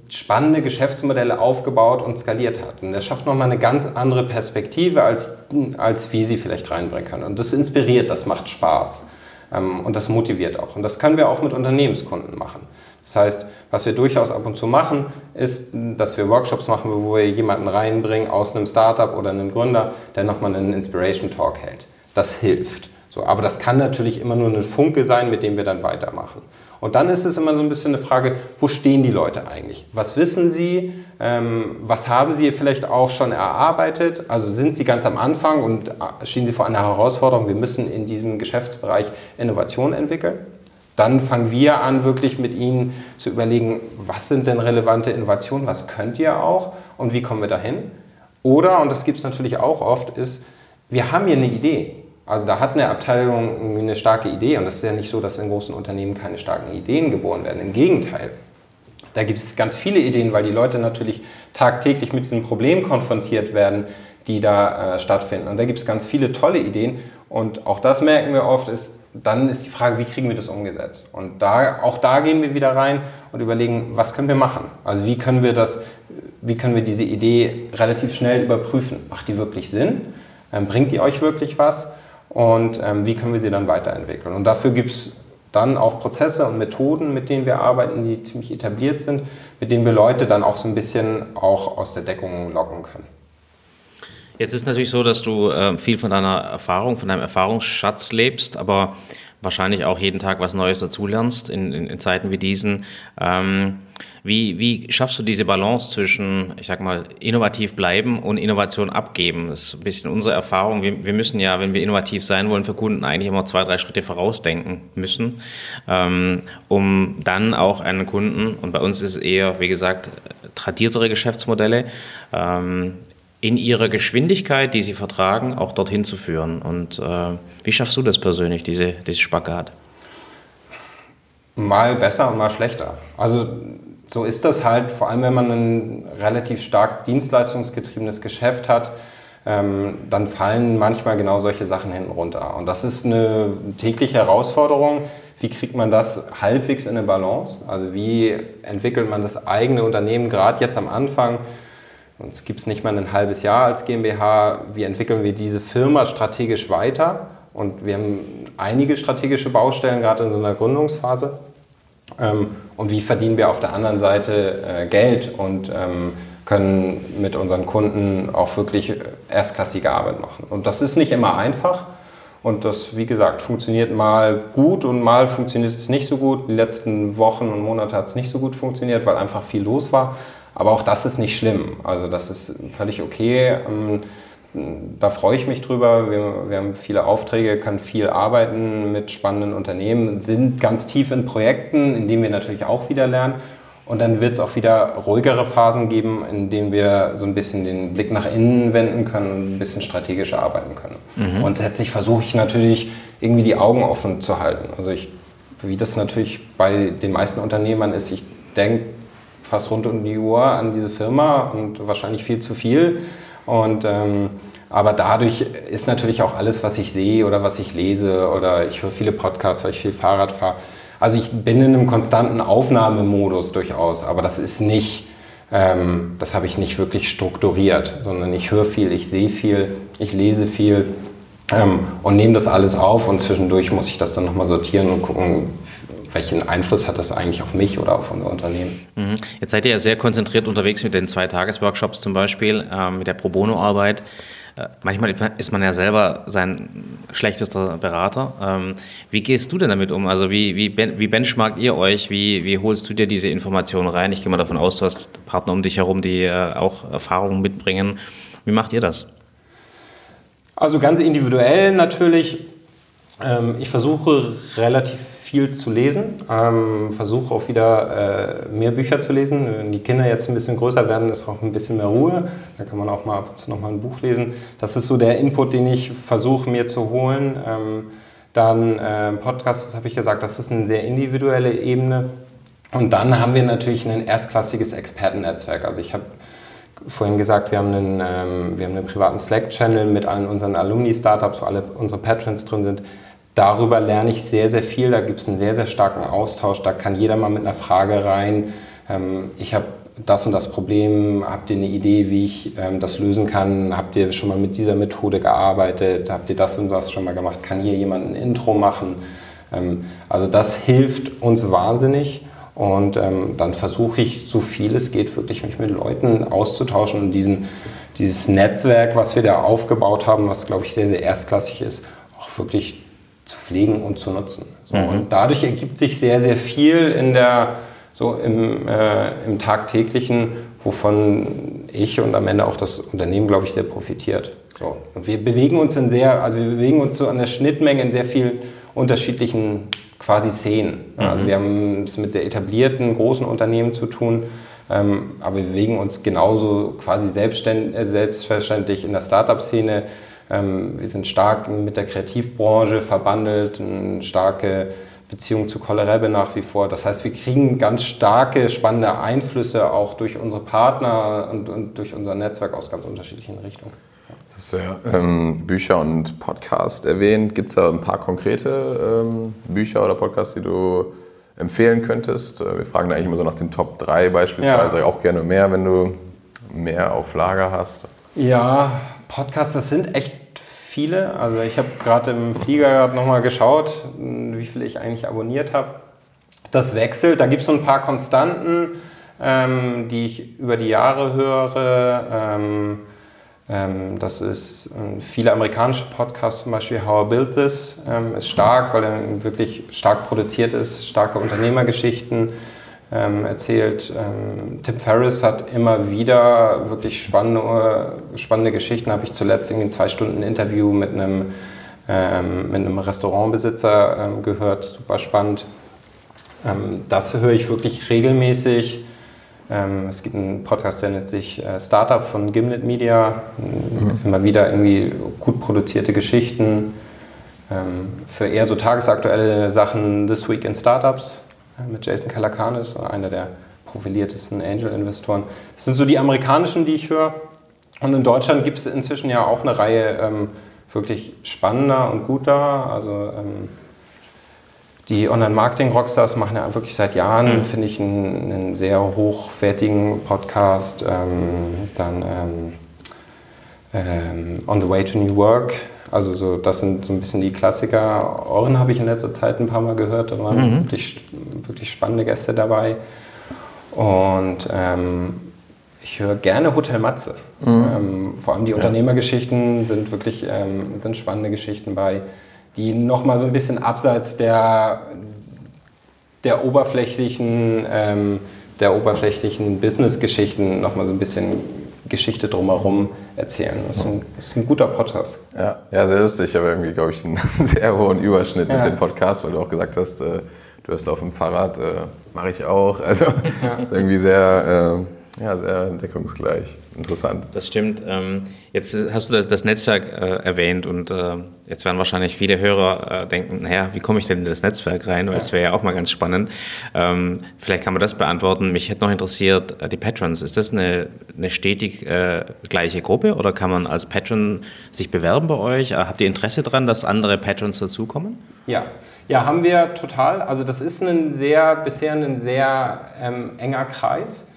spannende Geschäftsmodelle aufgebaut und skaliert hat. Und das schafft nochmal eine ganz andere Perspektive, als, als wir sie vielleicht reinbringen können. Und das inspiriert, das macht Spaß ähm, und das motiviert auch. Und das können wir auch mit Unternehmenskunden machen. Das heißt, was wir durchaus ab und zu machen, ist, dass wir Workshops machen, wo wir jemanden reinbringen aus einem Startup oder einen Gründer, der nochmal einen Inspiration Talk hält. Das hilft. So, aber das kann natürlich immer nur ein Funke sein, mit dem wir dann weitermachen. Und dann ist es immer so ein bisschen eine Frage, wo stehen die Leute eigentlich? Was wissen sie? Ähm, was haben sie vielleicht auch schon erarbeitet? Also sind sie ganz am Anfang und äh, stehen sie vor einer Herausforderung, wir müssen in diesem Geschäftsbereich Innovation entwickeln? Dann fangen wir an, wirklich mit ihnen zu überlegen, was sind denn relevante Innovationen, was könnt ihr auch und wie kommen wir dahin? Oder, und das gibt es natürlich auch oft, ist, wir haben hier eine Idee. Also da hat eine Abteilung eine starke Idee und das ist ja nicht so, dass in großen Unternehmen keine starken Ideen geboren werden. Im Gegenteil. Da gibt es ganz viele Ideen, weil die Leute natürlich tagtäglich mit diesem Problem konfrontiert werden. die da äh, stattfinden. Und da gibt es ganz viele tolle Ideen. Und auch das merken wir oft, ist, dann ist die Frage, wie kriegen wir das umgesetzt? Und da, auch da gehen wir wieder rein und überlegen, was können wir machen? Also wie können wir das, wie können wir diese Idee relativ schnell überprüfen? Macht die wirklich Sinn? Ähm, bringt die euch wirklich was? Und ähm, wie können wir sie dann weiterentwickeln? Und dafür gibt es dann auch Prozesse und Methoden, mit denen wir arbeiten, die ziemlich etabliert sind, mit denen wir Leute dann auch so ein bisschen auch aus der Deckung locken können. Jetzt ist natürlich so, dass du äh, viel von deiner Erfahrung, von deinem Erfahrungsschatz lebst, aber wahrscheinlich auch jeden Tag was Neues dazulernst in, in, in Zeiten wie diesen. Ähm, wie, wie schaffst du diese Balance zwischen, ich sag mal, innovativ bleiben und Innovation abgeben? Das ist ein bisschen unsere Erfahrung. Wir, wir müssen ja, wenn wir innovativ sein wollen für Kunden, eigentlich immer zwei, drei Schritte vorausdenken müssen, ähm, um dann auch einen Kunden, und bei uns ist es eher, wie gesagt, tradiertere Geschäftsmodelle, ähm, in ihrer Geschwindigkeit, die sie vertragen, auch dorthin zu führen. Und äh, wie schaffst du das persönlich, diese, dieses Spagat? Mal besser und mal schlechter. Also so ist das halt, vor allem wenn man ein relativ stark dienstleistungsgetriebenes Geschäft hat, ähm, dann fallen manchmal genau solche Sachen hinten runter. Und das ist eine tägliche Herausforderung. Wie kriegt man das halbwegs in eine Balance? Also wie entwickelt man das eigene Unternehmen gerade jetzt am Anfang? Uns gibt es nicht mal ein halbes Jahr als GmbH. Wie entwickeln wir diese Firma strategisch weiter? Und wir haben einige strategische Baustellen, gerade in so einer Gründungsphase. Ähm, und wie verdienen wir auf der anderen Seite äh, Geld und ähm, können mit unseren Kunden auch wirklich erstklassige Arbeit machen. Und das ist nicht immer einfach. Und das, wie gesagt, funktioniert mal gut und mal funktioniert es nicht so gut. Die letzten Wochen und Monate hat es nicht so gut funktioniert, weil einfach viel los war. Aber auch das ist nicht schlimm. Also das ist völlig okay. Ähm, da freue ich mich drüber. Wir, wir, haben viele Aufträge, kann viel arbeiten mit spannenden Unternehmen, sind ganz tief in Projekten, in denen wir natürlich auch wieder lernen. Und dann wird es auch wieder ruhigere Phasen geben, in denen wir so ein bisschen den Blick nach innen wenden können und ein bisschen strategischer arbeiten können. Mhm. Grundsätzlich versuche ich natürlich irgendwie die Augen offen zu halten. Also ich, wie das natürlich bei den meisten Unternehmern ist, ich denke fast rund um die Uhr an diese Firma und wahrscheinlich viel zu viel. Und, ähm, aber dadurch ist natürlich auch alles, was ich sehe oder was ich lese oder ich höre viele Podcasts, weil ich viel Fahrrad fahre. Also ich bin in einem konstanten Aufnahmemodus durchaus, aber das ist nicht, ähm, das habe ich nicht wirklich strukturiert, sondern ich höre viel, ich sehe viel, ich lese viel ähm, und nehme das alles auf und zwischendurch muss ich das dann nochmal sortieren und gucken, welchen Einfluss hat das eigentlich auf mich oder auf unser Unternehmen? Mhm. Jetzt seid ihr ja sehr konzentriert unterwegs mit den Zwei-Tages-Workshops zum Beispiel, äh, mit der Pro Bono-Arbeit. Äh, manchmal ist man ja selber sein schlechtester Berater. Ähm, wie gehst du denn damit um? Also wie, wie, wie benchmarkt ihr euch? Wie, wie holst du dir diese Informationen rein? Ich gehe mal davon aus, du hast Partner um dich herum, die äh, auch Erfahrungen mitbringen. Wie macht ihr das? Also ganz individuell natürlich. Ähm, ich versuche relativ viel zu lesen. Ähm, Versuche auch wieder äh, mehr Bücher zu lesen. Wenn die Kinder jetzt ein bisschen größer werden, ist auch ein bisschen mehr Ruhe. Da kann man auch mal ab und zu noch mal ein Buch lesen. Das ist so der Input, den ich versuche mir zu holen. Ähm, dann äh, Podcast, das habe ich gesagt, das ist eine sehr individuelle Ebene. Und dann haben wir natürlich ein erstklassiges Expertennetzwerk. Also ich habe vorhin gesagt, wir haben einen, ähm, wir haben einen privaten Slack-Channel mit allen unseren Alumni-Startups, wo alle unsere Patrons drin sind darüber lerne ich sehr, sehr viel. Da gibt es einen sehr, sehr starken Austausch. Da kann jeder mal mit einer Frage rein. Ähm, ich habe das und das Problem. Habt ihr eine Idee, wie ich ähm, das lösen kann? Habt ihr schon mal mit dieser Methode gearbeitet? Habt ihr das und das schon mal gemacht? Kann hier jemand ein Intro machen? Ähm, also das hilft uns wahnsinnig. Und ähm, dann versuche ich, so viel es geht, wirklich mich mit Leuten auszutauschen und diesen, dieses Netzwerk, was wir da aufgebaut haben, was glaube ich sehr, sehr erstklassig ist, auch wirklich zu pflegen und zu nutzen. So, mhm. Und dadurch ergibt sich sehr, sehr viel in der, so im, äh, im tagtäglichen, wovon ich und am Ende auch das Unternehmen, glaube ich, sehr profitiert. So. Und wir bewegen uns in sehr, also wir bewegen uns so an der Schnittmenge in sehr vielen unterschiedlichen quasi Szenen. Mhm. Also wir haben es mit sehr etablierten, großen Unternehmen zu tun, ähm, aber wir bewegen uns genauso quasi selbstverständlich, selbstverständlich in der Startup-Szene, wir sind stark mit der Kreativbranche verbandelt, eine starke Beziehung zu Kollerebe nach wie vor. Das heißt, wir kriegen ganz starke, spannende Einflüsse auch durch unsere Partner und, und durch unser Netzwerk aus ganz unterschiedlichen Richtungen. Das ist ja ähm, Bücher und Podcast erwähnt. Gibt es da ein paar konkrete ähm, Bücher oder Podcasts, die du empfehlen könntest? Äh, wir fragen da eigentlich immer so nach den Top 3 beispielsweise. Ja. Auch gerne mehr, wenn du mehr auf Lager hast. Ja, Podcasts, das sind echt viele. Also ich habe gerade im Flieger nochmal geschaut, wie viele ich eigentlich abonniert habe. Das wechselt. Da gibt es so ein paar Konstanten, ähm, die ich über die Jahre höre. Ähm, ähm, das ist äh, viele amerikanische Podcasts, zum Beispiel How I Build This, ähm, ist stark, weil er wirklich stark produziert ist, starke Unternehmergeschichten ähm, erzählt. Ähm, Tim Ferriss hat immer wieder wirklich spannende, spannende Geschichten. Habe ich zuletzt irgendwie ein zwei Stunden Interview mit einem, ähm, mit einem Restaurantbesitzer ähm, gehört, super spannend. Ähm, das höre ich wirklich regelmäßig. Ähm, es gibt einen Podcast, der nennt sich äh, Startup von Gimlet Media. Mhm. Immer wieder irgendwie gut produzierte Geschichten. für eher so tagesaktuelle Sachen This Week in Startups mit Jason Calacanis, einer der profiliertesten Angel-Investoren. Das sind so die amerikanischen, die ich höre. Und in Deutschland gibt es inzwischen ja auch eine Reihe ähm, wirklich spannender und guter. Also ähm, die Online-Marketing-Rockstars machen ja wirklich seit Jahren, mhm. finde ich, einen, einen, sehr hochwertigen Podcast. Ähm, dann ähm, ähm, On the Way to New Work also so, das sind so ein bisschen die Klassiker. Oren habe ich in letzter Zeit ein paar Mal gehört, da waren mhm. wirklich, wirklich spannende Gäste dabei. Und ähm, ich höre gerne Hotel Matze. Mhm. Ähm, vor allem die ja. Unternehmergeschichten sind wirklich ähm, sind spannende Geschichten bei, die nochmal so ein bisschen abseits der, der oberflächlichen, ähm, der oberflächlichen Business-Geschichten nochmal so ein bisschen Geschichte drumherum erzählen. Das ist ein, das ist ein guter Podcast. Ja, ja, sehr lustig. Ich habe irgendwie, glaube ich, einen sehr hohen Überschnitt ja. mit dem Podcast, weil du auch gesagt hast, äh, du hast auf dem Fahrrad, äh, mache ich auch. Also ja. ist irgendwie sehr, äh, ja, sehr deckungsgleich. Interessant. Das stimmt. Ähm, jetzt hast du das Netzwerk äh, erwähnt und äh, jetzt werden wahrscheinlich viele Hörer äh, denken, naja, wie komme ich denn in das Netzwerk rein? Weil es wäre ja auch mal ganz spannend. Ähm, vielleicht kann man das beantworten. Mich hätte noch interessiert, die Patrons, ist das eine, eine stetig gleiche Gruppe oder kann man als Patron sich bewerben bei euch? habt ihr Interesse daran, dass andere Patrons dazukommen? Ja. Ja, haben wir total. Also das ist ein sehr, bisher ein sehr ähm, enger Kreis.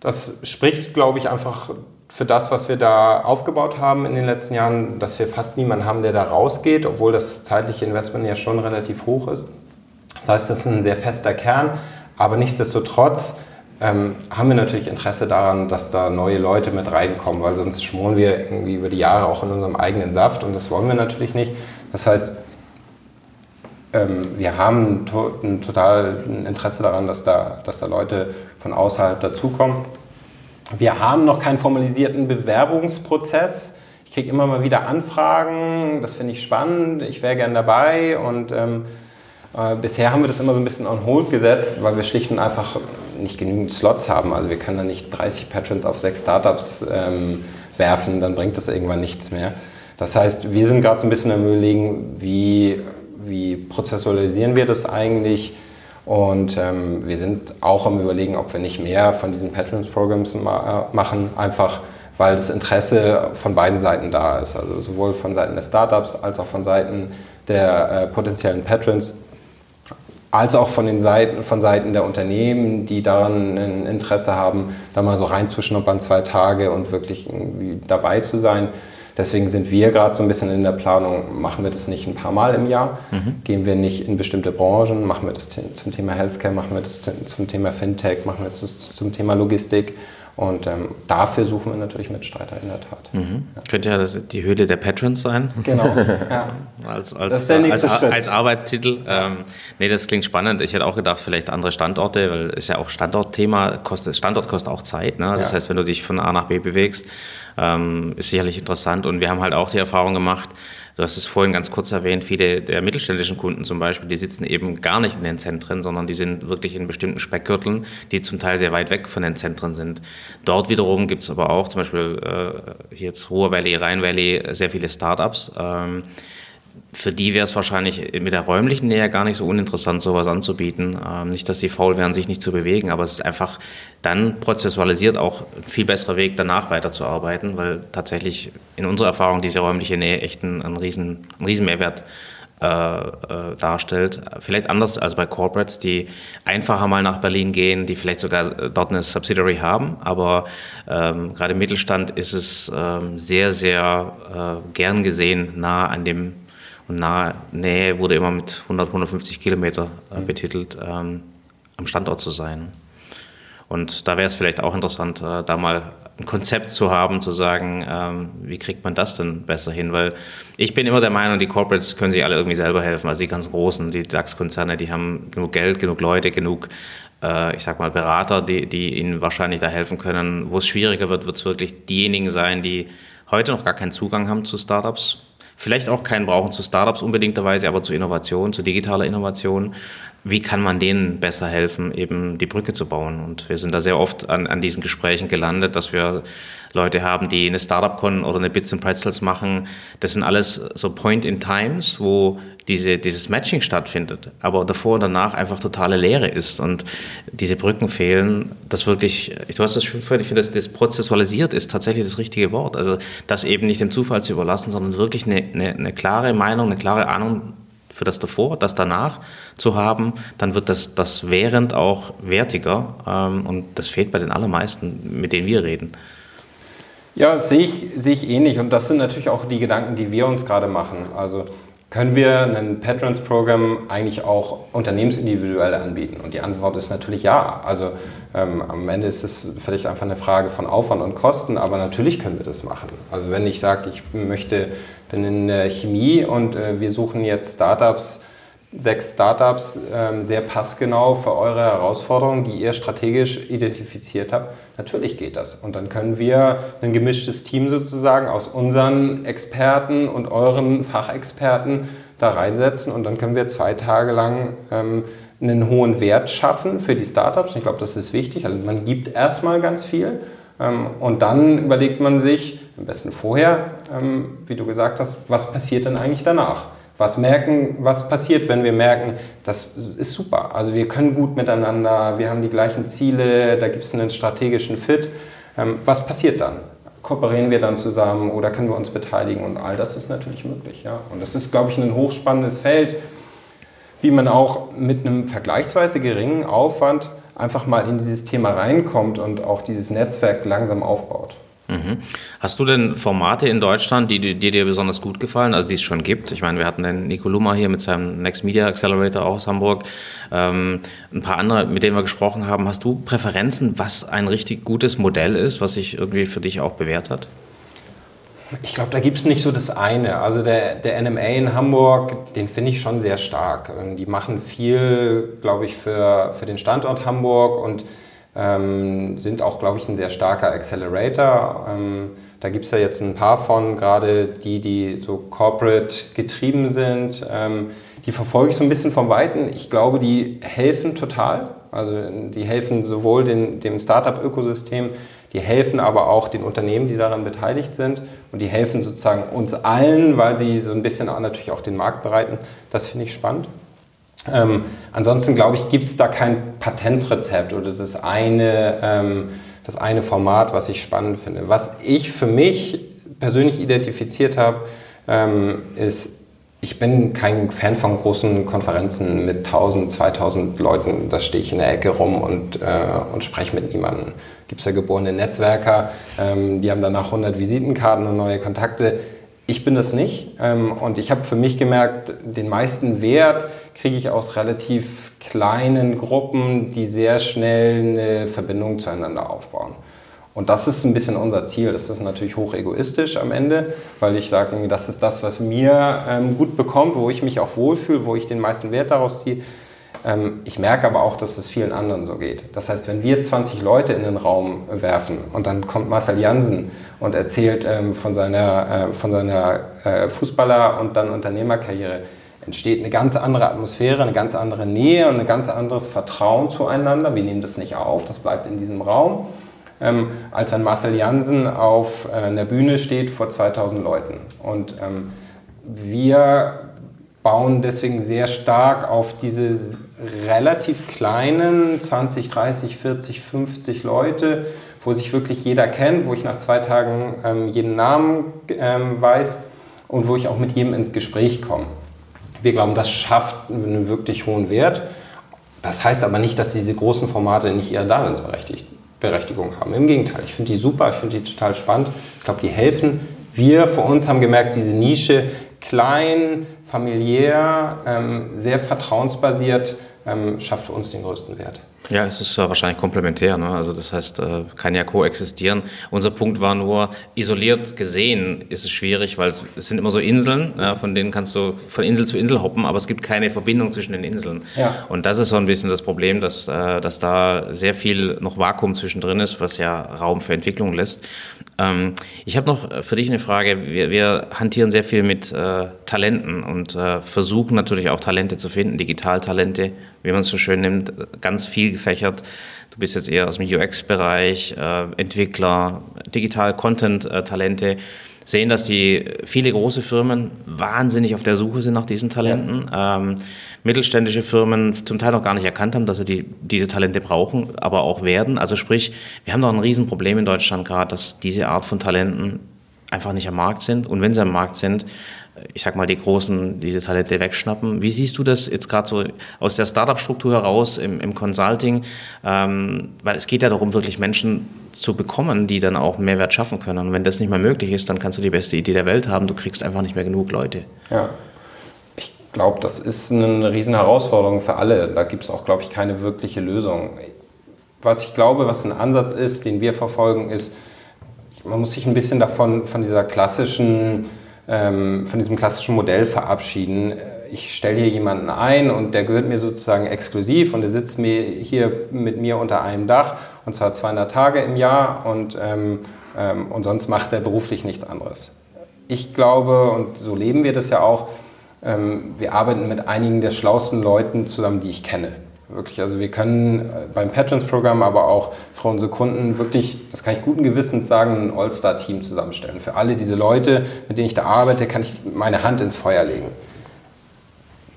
Das spricht, glaube ich, einfach für das, was wir da aufgebaut haben in den letzten Jahren, dass wir fast niemanden haben, der da rausgeht, obwohl das zeitliche Investment ja schon relativ hoch ist. Das heißt, das ist ein sehr fester Kern, aber nichtsdestotrotz ähm, haben wir natürlich Interesse daran, dass da neue Leute mit reinkommen, weil sonst schmoren wir irgendwie über die Jahre auch in unserem eigenen Saft und das wollen wir natürlich nicht. Das heißt, ähm, wir haben to ein total Interesse daran, dass da, dass da Leute von außerhalb dazukommen. Wir haben noch keinen formalisierten Bewerbungsprozess. Ich kriege immer mal wieder Anfragen, das finde ich spannend, ich wäre gern dabei und ähm, äh, bisher haben wir das immer so ein bisschen on hold gesetzt, weil wir schlicht und einfach nicht genügend Slots haben. Also wir können da nicht 30 Patrons auf sechs Startups ähm, werfen, dann bringt das irgendwann nichts mehr. Das heißt, wir sind gerade so ein bisschen am überlegen, wie, wie prozessualisieren wir das eigentlich? Und ähm, wir sind auch am Überlegen, ob wir nicht mehr von diesen Patrons-Programs ma äh, machen, einfach weil das Interesse von beiden Seiten da ist. Also sowohl von Seiten der Startups als auch von Seiten der äh, potenziellen Patrons, als auch von den Seiten, von Seiten der Unternehmen, die daran ein Interesse haben, da mal so reinzuschnuppern, zwei Tage und wirklich dabei zu sein. Deswegen sind wir gerade so ein bisschen in der Planung, machen wir das nicht ein paar Mal im Jahr, mhm. gehen wir nicht in bestimmte Branchen, machen wir das zum Thema Healthcare, machen wir das zum Thema Fintech, machen wir das zum Thema Logistik. Und ähm, dafür suchen wir natürlich Mitstreiter in der Tat. Mhm. Ja. Könnte ja die Höhle der Patrons sein. Genau. Ja. als, als, als, als, Arbeitstitel. Ähm, nee, das klingt spannend. Ich hätte auch gedacht, vielleicht andere Standorte, weil es ja auch Standortthema, kostet, Standort kostet auch Zeit. Ne? Ja. Das heißt, wenn du dich von A nach B bewegst, ähm, ist sicherlich interessant. Und wir haben halt auch die Erfahrung gemacht, du hast es vorhin ganz kurz erwähnt, viele der mittelständischen Kunden zum Beispiel, die sitzen eben gar nicht in den Zentren, sondern die sind wirklich in bestimmten Speckgürteln, die zum Teil sehr weit weg von den Zentren sind. Dort wiederum gibt es aber auch zum Beispiel äh, hier jetzt Ruhr Valley, Rhein Valley, sehr viele Startups. Ähm, für die wäre es wahrscheinlich mit der räumlichen Nähe gar nicht so uninteressant, sowas anzubieten. Ähm, nicht, dass die faul wären, sich nicht zu bewegen, aber es ist einfach dann prozessualisiert auch ein viel besserer Weg, danach weiterzuarbeiten, weil tatsächlich in unserer Erfahrung diese räumliche Nähe echt einen, einen, riesen, einen riesen Mehrwert äh, äh, darstellt. Vielleicht anders als bei Corporates, die einfacher mal nach Berlin gehen, die vielleicht sogar dort eine Subsidiary haben, aber ähm, gerade im Mittelstand ist es ähm, sehr, sehr äh, gern gesehen, nah an dem und nahe Nähe wurde immer mit 100, 150 Kilometer äh, mhm. betitelt, ähm, am Standort zu sein. Und da wäre es vielleicht auch interessant, äh, da mal ein Konzept zu haben, zu sagen, ähm, wie kriegt man das denn besser hin? Weil ich bin immer der Meinung, die Corporates können sich alle irgendwie selber helfen. Also die ganz großen, die DAX-Konzerne, die haben genug Geld, genug Leute, genug, äh, ich sag mal, Berater, die, die ihnen wahrscheinlich da helfen können. Wo es schwieriger wird, wird es wirklich diejenigen sein, die heute noch gar keinen Zugang haben zu Startups, vielleicht auch keinen brauchen zu Startups unbedingterweise, aber zu Innovation, zu digitaler Innovation. Wie kann man denen besser helfen, eben die Brücke zu bauen? Und wir sind da sehr oft an, an diesen Gesprächen gelandet, dass wir Leute haben, die eine Startup-Con oder eine Bits and Pretzels machen. Das sind alles so Point-in-Times, wo diese, dieses Matching stattfindet, aber davor und danach einfach totale Leere ist und diese Brücken fehlen, das wirklich, du hast das schön vorhin, ich finde, das, das prozessualisiert ist tatsächlich das richtige Wort. Also das eben nicht dem Zufall zu überlassen, sondern wirklich eine, eine, eine klare Meinung, eine klare Ahnung für das davor, das danach zu haben, dann wird das, das während auch wertiger ähm, und das fehlt bei den allermeisten, mit denen wir reden. Ja, sehe ich, sehe ich ähnlich und das sind natürlich auch die Gedanken, die wir uns gerade machen. Also können wir ein Patrons-Programm eigentlich auch unternehmensindividuell anbieten? Und die Antwort ist natürlich ja. Also ähm, am Ende ist es vielleicht einfach eine Frage von Aufwand und Kosten, aber natürlich können wir das machen. Also wenn ich sage, ich möchte, bin in der Chemie und äh, wir suchen jetzt Startups, sechs Startups ähm, sehr passgenau für eure Herausforderungen, die ihr strategisch identifiziert habt. Natürlich geht das. Und dann können wir ein gemischtes Team sozusagen aus unseren Experten und euren Fachexperten da reinsetzen und dann können wir zwei Tage lang ähm, einen hohen Wert schaffen für die Startups. Ich glaube, das ist wichtig. Also man gibt erstmal ganz viel ähm, und dann überlegt man sich, am besten vorher, ähm, wie du gesagt hast, was passiert denn eigentlich danach? Was merken, was passiert, wenn wir merken, das ist super. Also wir können gut miteinander, wir haben die gleichen Ziele, da gibt es einen strategischen Fit. Ähm, was passiert dann? Kooperieren wir dann zusammen oder können wir uns beteiligen? Und all das ist natürlich möglich. Ja? Und das ist, glaube ich, ein hochspannendes Feld, wie man auch mit einem vergleichsweise geringen Aufwand einfach mal in dieses Thema reinkommt und auch dieses Netzwerk langsam aufbaut. Mhm. Hast du denn Formate in Deutschland, die, die, dir besonders gut gefallen, also die es schon gibt? Ich meine, wir hatten den Nico Lummer hier mit seinem Next Media Accelerator auch aus Hamburg, ähm, ein paar andere, mit denen wir gesprochen haben. Hast du Präferenzen, was ein richtig gutes Modell ist, was sich irgendwie für dich auch bewährt hat? Ich glaube, da gibt es nicht so das eine. Also der, der NMA in Hamburg, den finde ich schon sehr stark. Die machen viel, glaube ich, für, für den Standort Hamburg und ähm, sind auch, glaube ich, ein sehr starker Accelerator. Ähm, da gibt es ja jetzt ein paar von, gerade die, die so corporate getrieben sind. Ähm, die verfolge ich so ein bisschen vom Weiten. Ich glaube, die helfen total. Also die helfen sowohl den, dem Startup-Ökosystem, die helfen aber auch den Unternehmen, die daran beteiligt sind. Und die helfen sozusagen uns allen, weil sie so ein bisschen natürlich auch den Markt bereiten. Das finde ich spannend. Ähm, ansonsten glaube ich, gibt es da kein Patentrezept oder das eine, ähm, das eine Format, was ich spannend finde. Was ich für mich persönlich identifiziert habe, ähm, ist, ich bin kein Fan von großen Konferenzen mit 1000, 2000 Leuten. Da stehe ich in der Ecke rum und, äh, und spreche mit niemandem. Gibt es ja geborene Netzwerker, ähm, die haben danach 100 Visitenkarten und neue Kontakte. Ich bin das nicht ähm, und ich habe für mich gemerkt, den meisten Wert kriege ich aus relativ kleinen Gruppen, die sehr schnell eine Verbindung zueinander aufbauen. Und das ist ein bisschen unser Ziel. Das ist natürlich hoch egoistisch am Ende, weil ich sage, das ist das, was mir ähm, gut bekommt, wo ich mich auch wohlfühle, wo ich den meisten Wert daraus ziehe. Ähm, ich merke aber auch, dass es vielen anderen so geht. Das heißt, wenn wir 20 Leute in den Raum werfen und dann kommt Marcel Jansen und erzählt ähm, von seiner, äh, von seiner äh, Fußballer- und dann Unternehmerkarriere, entsteht eine ganz andere Atmosphäre, eine ganz andere Nähe und ein ganz anderes Vertrauen zueinander. Wir nehmen das nicht auf, das bleibt in diesem Raum. Ähm, als wenn Marcel Jansen auf äh, einer Bühne steht vor 2000 Leuten. Und ähm, wir bauen deswegen sehr stark auf diese relativ kleinen 20, 30, 40, 50 Leute, wo sich wirklich jeder kennt, wo ich nach zwei Tagen ähm, jeden Namen ähm, weiß und wo ich auch mit jedem ins Gespräch komme. Wir glauben, das schafft einen wirklich hohen Wert. Das heißt aber nicht, dass diese großen Formate nicht ihre Daseinsberechtigung haben. Im Gegenteil, ich finde die super, ich finde die total spannend. Ich glaube, die helfen. Wir für uns haben gemerkt, diese Nische klein, familiär, ähm, sehr vertrauensbasiert, ähm, schafft für uns den größten Wert. Ja, es ist ja wahrscheinlich komplementär. Ne? Also das heißt, äh, kann ja koexistieren. Unser Punkt war nur, isoliert gesehen ist es schwierig, weil es, es sind immer so Inseln, ja, von denen kannst du von Insel zu Insel hoppen, aber es gibt keine Verbindung zwischen den Inseln. Ja. Und das ist so ein bisschen das Problem, dass, äh, dass da sehr viel noch Vakuum zwischendrin ist, was ja Raum für Entwicklung lässt. Ähm, ich habe noch für dich eine Frage. Wir, wir hantieren sehr viel mit äh, Talenten und äh, versuchen natürlich auch Talente zu finden, Digitaltalente, wie man es so schön nimmt, ganz viel gefächert. Du bist jetzt eher aus dem UX-Bereich, äh, Entwickler, Digital-Content-Talente. Sehen, dass die viele große Firmen wahnsinnig auf der Suche sind nach diesen Talenten. Ja. Ähm, mittelständische Firmen zum Teil noch gar nicht erkannt haben, dass sie die, diese Talente brauchen, aber auch werden. Also sprich, wir haben doch ein Riesenproblem in Deutschland gerade, dass diese Art von Talenten einfach nicht am Markt sind. Und wenn sie am Markt sind, ich sag mal, die Großen diese Talente wegschnappen. Wie siehst du das jetzt gerade so aus der Startup-Struktur heraus im, im Consulting? Ähm, weil es geht ja darum, wirklich Menschen zu bekommen, die dann auch Mehrwert schaffen können. Und wenn das nicht mehr möglich ist, dann kannst du die beste Idee der Welt haben. Du kriegst einfach nicht mehr genug Leute. Ja. Ich glaube, das ist eine riesen Herausforderung für alle. Da gibt es auch, glaube ich, keine wirkliche Lösung. Was ich glaube, was ein Ansatz ist, den wir verfolgen, ist, man muss sich ein bisschen davon, von dieser klassischen ähm, von diesem klassischen Modell verabschieden. Ich stelle hier jemanden ein und der gehört mir sozusagen exklusiv und der sitzt mir hier mit mir unter einem Dach und zwar 200 Tage im Jahr und, ähm, ähm, und sonst macht er beruflich nichts anderes. Ich glaube, und so leben wir das ja auch, ähm, wir arbeiten mit einigen der schlauesten Leuten zusammen, die ich kenne. Wirklich, also wir können äh, beim Patrons-Programm, aber auch für unsere Kunden wirklich, das kann ich guten Gewissens sagen, ein All-Star-Team zusammenstellen. Für alle diese Leute, mit denen ich da arbeite, kann ich meine Hand ins Feuer legen.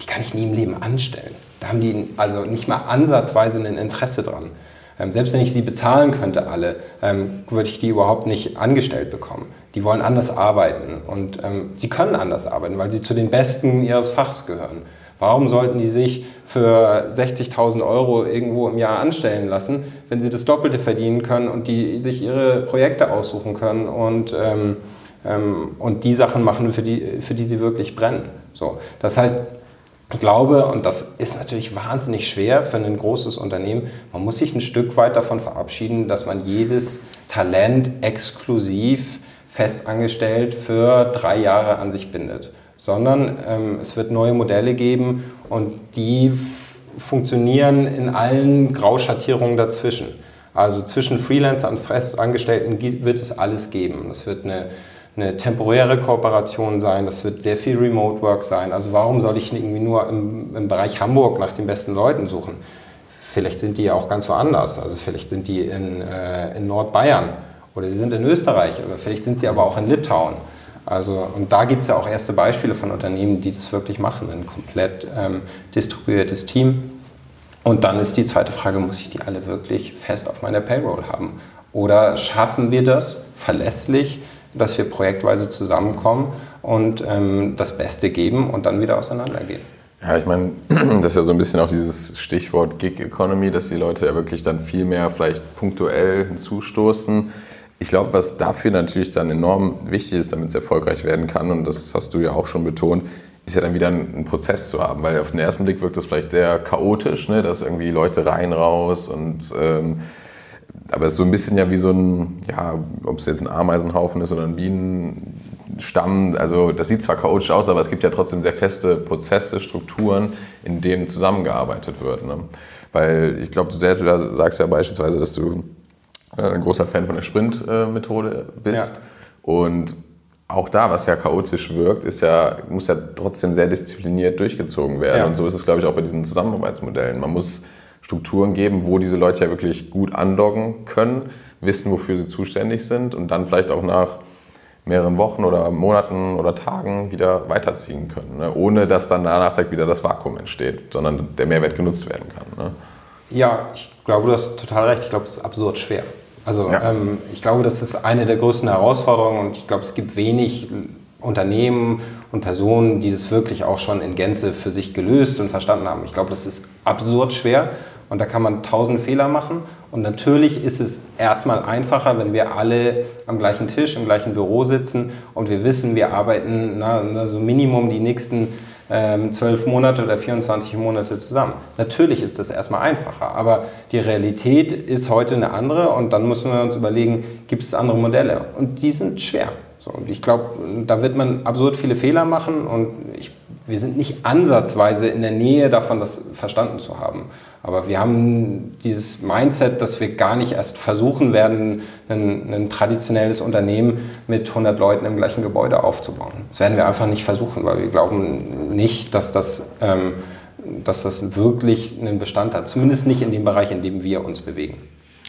Die kann ich nie im Leben anstellen. Da haben die also nicht mal ansatzweise ein Interesse dran. Ähm, selbst wenn ich sie bezahlen könnte, alle, ähm, würde ich die überhaupt nicht angestellt bekommen. Die wollen anders arbeiten und ähm, sie können anders arbeiten, weil sie zu den Besten ihres Fachs gehören. Warum sollten die sich für 60.000 Euro irgendwo im Jahr anstellen lassen, wenn sie das Doppelte verdienen können und die sich ihre Projekte aussuchen können und, ähm, ähm, und die Sachen machen, für die, für die sie wirklich brennen? So, das heißt, ich glaube, und das ist natürlich wahnsinnig schwer für ein großes Unternehmen, man muss sich ein Stück weit davon verabschieden, dass man jedes Talent exklusiv festangestellt für drei Jahre an sich bindet sondern ähm, es wird neue Modelle geben und die funktionieren in allen Grauschattierungen dazwischen. Also zwischen Freelancer und Festangestellten wird es alles geben. Das wird eine, eine temporäre Kooperation sein, das wird sehr viel Remote Work sein. Also warum soll ich irgendwie nur im, im Bereich Hamburg nach den besten Leuten suchen? Vielleicht sind die ja auch ganz woanders. Also vielleicht sind die in, äh, in Nordbayern oder sie sind in Österreich oder vielleicht sind sie aber auch in Litauen. Also, und da gibt es ja auch erste Beispiele von Unternehmen, die das wirklich machen, ein komplett ähm, distribuiertes Team. Und dann ist die zweite Frage, muss ich die alle wirklich fest auf meiner Payroll haben? Oder schaffen wir das verlässlich, dass wir projektweise zusammenkommen und ähm, das Beste geben und dann wieder auseinandergehen? Ja, ich meine, das ist ja so ein bisschen auch dieses Stichwort Gig Economy, dass die Leute ja wirklich dann viel mehr vielleicht punktuell hinzustoßen ich glaube, was dafür natürlich dann enorm wichtig ist, damit es erfolgreich werden kann, und das hast du ja auch schon betont, ist ja dann wieder ein, ein Prozess zu haben, weil auf den ersten Blick wirkt das vielleicht sehr chaotisch, ne? dass irgendwie Leute rein, raus und ähm, aber es ist so ein bisschen ja wie so ein, ja, ob es jetzt ein Ameisenhaufen ist oder ein Bienenstamm, also das sieht zwar chaotisch aus, aber es gibt ja trotzdem sehr feste Prozesse, Strukturen, in denen zusammengearbeitet wird. Ne? Weil ich glaube, du selbst sagst ja beispielsweise, dass du ein großer Fan von der Sprint-Methode bist. Ja. Und auch da, was ja chaotisch wirkt, ist ja, muss ja trotzdem sehr diszipliniert durchgezogen werden. Ja. Und so ist es, glaube ich, auch bei diesen Zusammenarbeitsmodellen. Man muss Strukturen geben, wo diese Leute ja wirklich gut andocken können, wissen, wofür sie zuständig sind und dann vielleicht auch nach mehreren Wochen oder Monaten oder Tagen wieder weiterziehen können, ne? ohne dass dann danach wieder das Vakuum entsteht, sondern der Mehrwert genutzt werden kann. Ne? Ja, ich glaube, du hast total recht. Ich glaube, es ist absurd schwer. Also ja. ähm, ich glaube, das ist eine der größten Herausforderungen und ich glaube, es gibt wenig Unternehmen und Personen, die das wirklich auch schon in Gänze für sich gelöst und verstanden haben. Ich glaube, das ist absurd schwer und da kann man tausend Fehler machen. Und natürlich ist es erstmal einfacher, wenn wir alle am gleichen Tisch, im gleichen Büro sitzen und wir wissen, wir arbeiten na, na so Minimum die nächsten zwölf Monate oder 24 Monate zusammen. Natürlich ist das erstmal einfacher, aber die Realität ist heute eine andere und dann müssen wir uns überlegen, gibt es andere Modelle? Und die sind schwer. So, und ich glaube, da wird man absurd viele Fehler machen und ich, wir sind nicht ansatzweise in der Nähe davon, das verstanden zu haben. Aber wir haben dieses Mindset, dass wir gar nicht erst versuchen werden, ein, ein, traditionelles Unternehmen mit 100 Leuten im gleichen Gebäude aufzubauen. Das werden wir einfach nicht versuchen, weil wir glauben nicht, dass das, ähm, dass das wirklich einen Bestand hat. Zumindest nicht in dem Bereich, in dem wir uns bewegen.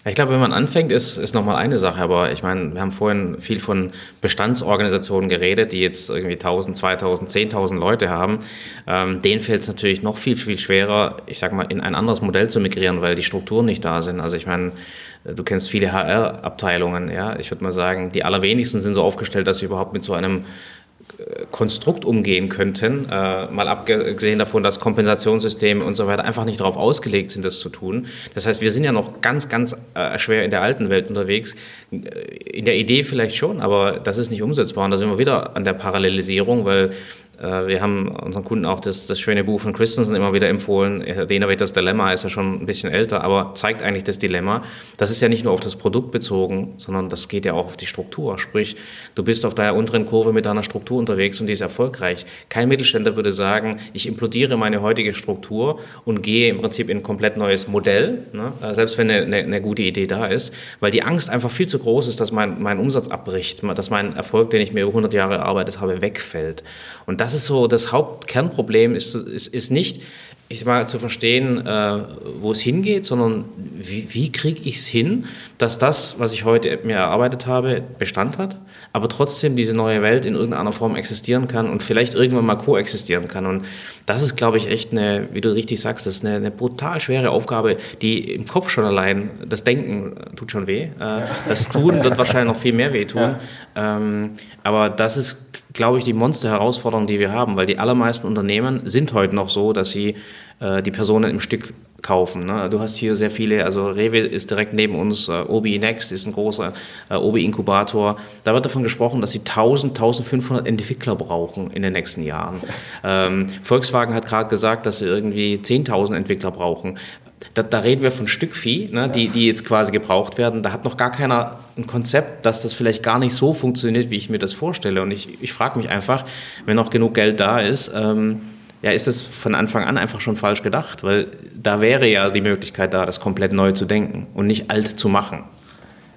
Ich glaube, wenn man anfängt, ist, ist nochmal eine Sache. Aber ich meine, wir haben vorhin viel von Bestandsorganisationen geredet, die jetzt irgendwie 1000, 2000, 10.000 Leute haben. Ähm, denen fällt es natürlich noch viel, viel schwerer, ich sag mal, in ein anderes Modell zu migrieren, weil die Strukturen nicht da sind. Also ich meine, du kennst viele HR-Abteilungen, ja. Ich würde mal sagen, die allerwenigsten sind so aufgestellt, dass sie überhaupt mit so einem Konstrukt umgehen könnten, äh, mal abgesehen davon, dass Kompensationssysteme und so weiter einfach nicht darauf ausgelegt sind, das zu tun. Das heißt, wir sind ja noch ganz, ganz äh, schwer in der alten Welt unterwegs. Äh, in der Idee vielleicht schon, aber das ist nicht umsetzbar. Und da sind wir wieder an der Parallelisierung, weil wir haben unseren Kunden auch das, das schöne Buch von Christensen immer wieder empfohlen. The Innovators Dilemma ist ja schon ein bisschen älter, aber zeigt eigentlich das Dilemma. Das ist ja nicht nur auf das Produkt bezogen, sondern das geht ja auch auf die Struktur. Sprich, du bist auf deiner unteren Kurve mit deiner Struktur unterwegs und die ist erfolgreich. Kein Mittelständler würde sagen, ich implodiere meine heutige Struktur und gehe im Prinzip in ein komplett neues Modell, ne? Äh, selbst wenn eine, eine, eine, gute Idee da ist, weil die Angst einfach viel zu groß ist, dass mein, mein Umsatz abbricht, dass mein Erfolg, den ich mir über 100 Jahre erarbeitet habe, wegfällt. Und das ist so das Hauptkernproblem, ist, ist, ist nicht, ich sag mal, zu verstehen, äh, wo es hingeht, sondern wie, wie kriege ich es hin, dass das, was ich heute mir erarbeitet habe, Bestand hat, aber trotzdem diese neue Welt in irgendeiner Form existieren kann und vielleicht irgendwann mal koexistieren kann. Und das ist, glaube ich, echt eine, wie du richtig sagst, das ist eine, eine brutal schwere Aufgabe, die im Kopf schon allein, das Denken tut schon weh, äh, das Tun wird wahrscheinlich noch viel mehr wehtun. Ja. Ähm, aber das ist, glaube ich, die Monster-Herausforderung, die wir haben, weil die allermeisten Unternehmen sind heute noch so, dass sie äh, die Personen im Stück kaufen. Ne? Du hast hier sehr viele, also Rewe ist direkt neben uns, äh, Obi Next ist ein großer äh, Obi-Inkubator. Da wird davon gesprochen, dass sie 1000, 1500 Entwickler brauchen in den nächsten Jahren. Ähm, Volkswagen hat gerade gesagt, dass sie irgendwie 10.000 Entwickler brauchen. Da, da, reden wir von Stückvieh, ne, die, die jetzt quasi gebraucht werden. Da hat noch gar keiner ein Konzept, dass das vielleicht gar nicht so funktioniert, wie ich mir das vorstelle. Und ich, ich frage mich einfach, wenn noch genug Geld da ist, ähm, ja, ist es von Anfang an einfach schon falsch gedacht, weil da wäre ja die Möglichkeit da, das komplett neu zu denken und nicht alt zu machen.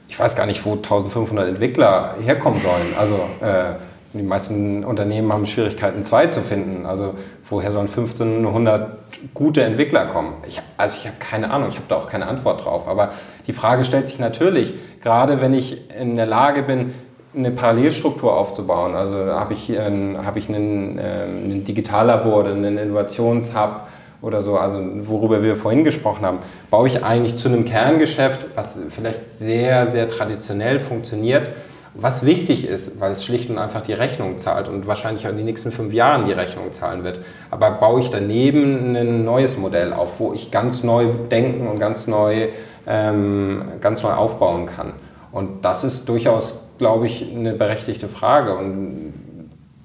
Ich weiß gar nicht, wo 1500 Entwickler herkommen sollen. Also äh, die meisten Unternehmen haben Schwierigkeiten, zwei zu finden. Also woher sollen 1500 gute Entwickler kommen? Ich, also ich habe keine Ahnung, ich habe da auch keine Antwort drauf. Aber die Frage stellt sich natürlich, gerade wenn ich in der Lage bin, eine Parallelstruktur aufzubauen. Also habe ich, hab ich einen, ähm, ein Digitallabor oder einen Innovationshub oder so, also worüber wir vorhin gesprochen haben, baue ich eigentlich zu einem Kerngeschäft, was vielleicht sehr, sehr traditionell funktioniert, was wichtig ist, weil es schlicht und einfach die Rechnung zahlt und wahrscheinlich auch in den nächsten fünf Jahren die Rechnung zahlen wird. Aber baue ich daneben ein neues Modell auf, wo ich ganz neu denken und ganz neu, ähm, ganz neu aufbauen kann. Und das ist durchaus glaube ich, eine berechtigte Frage. Und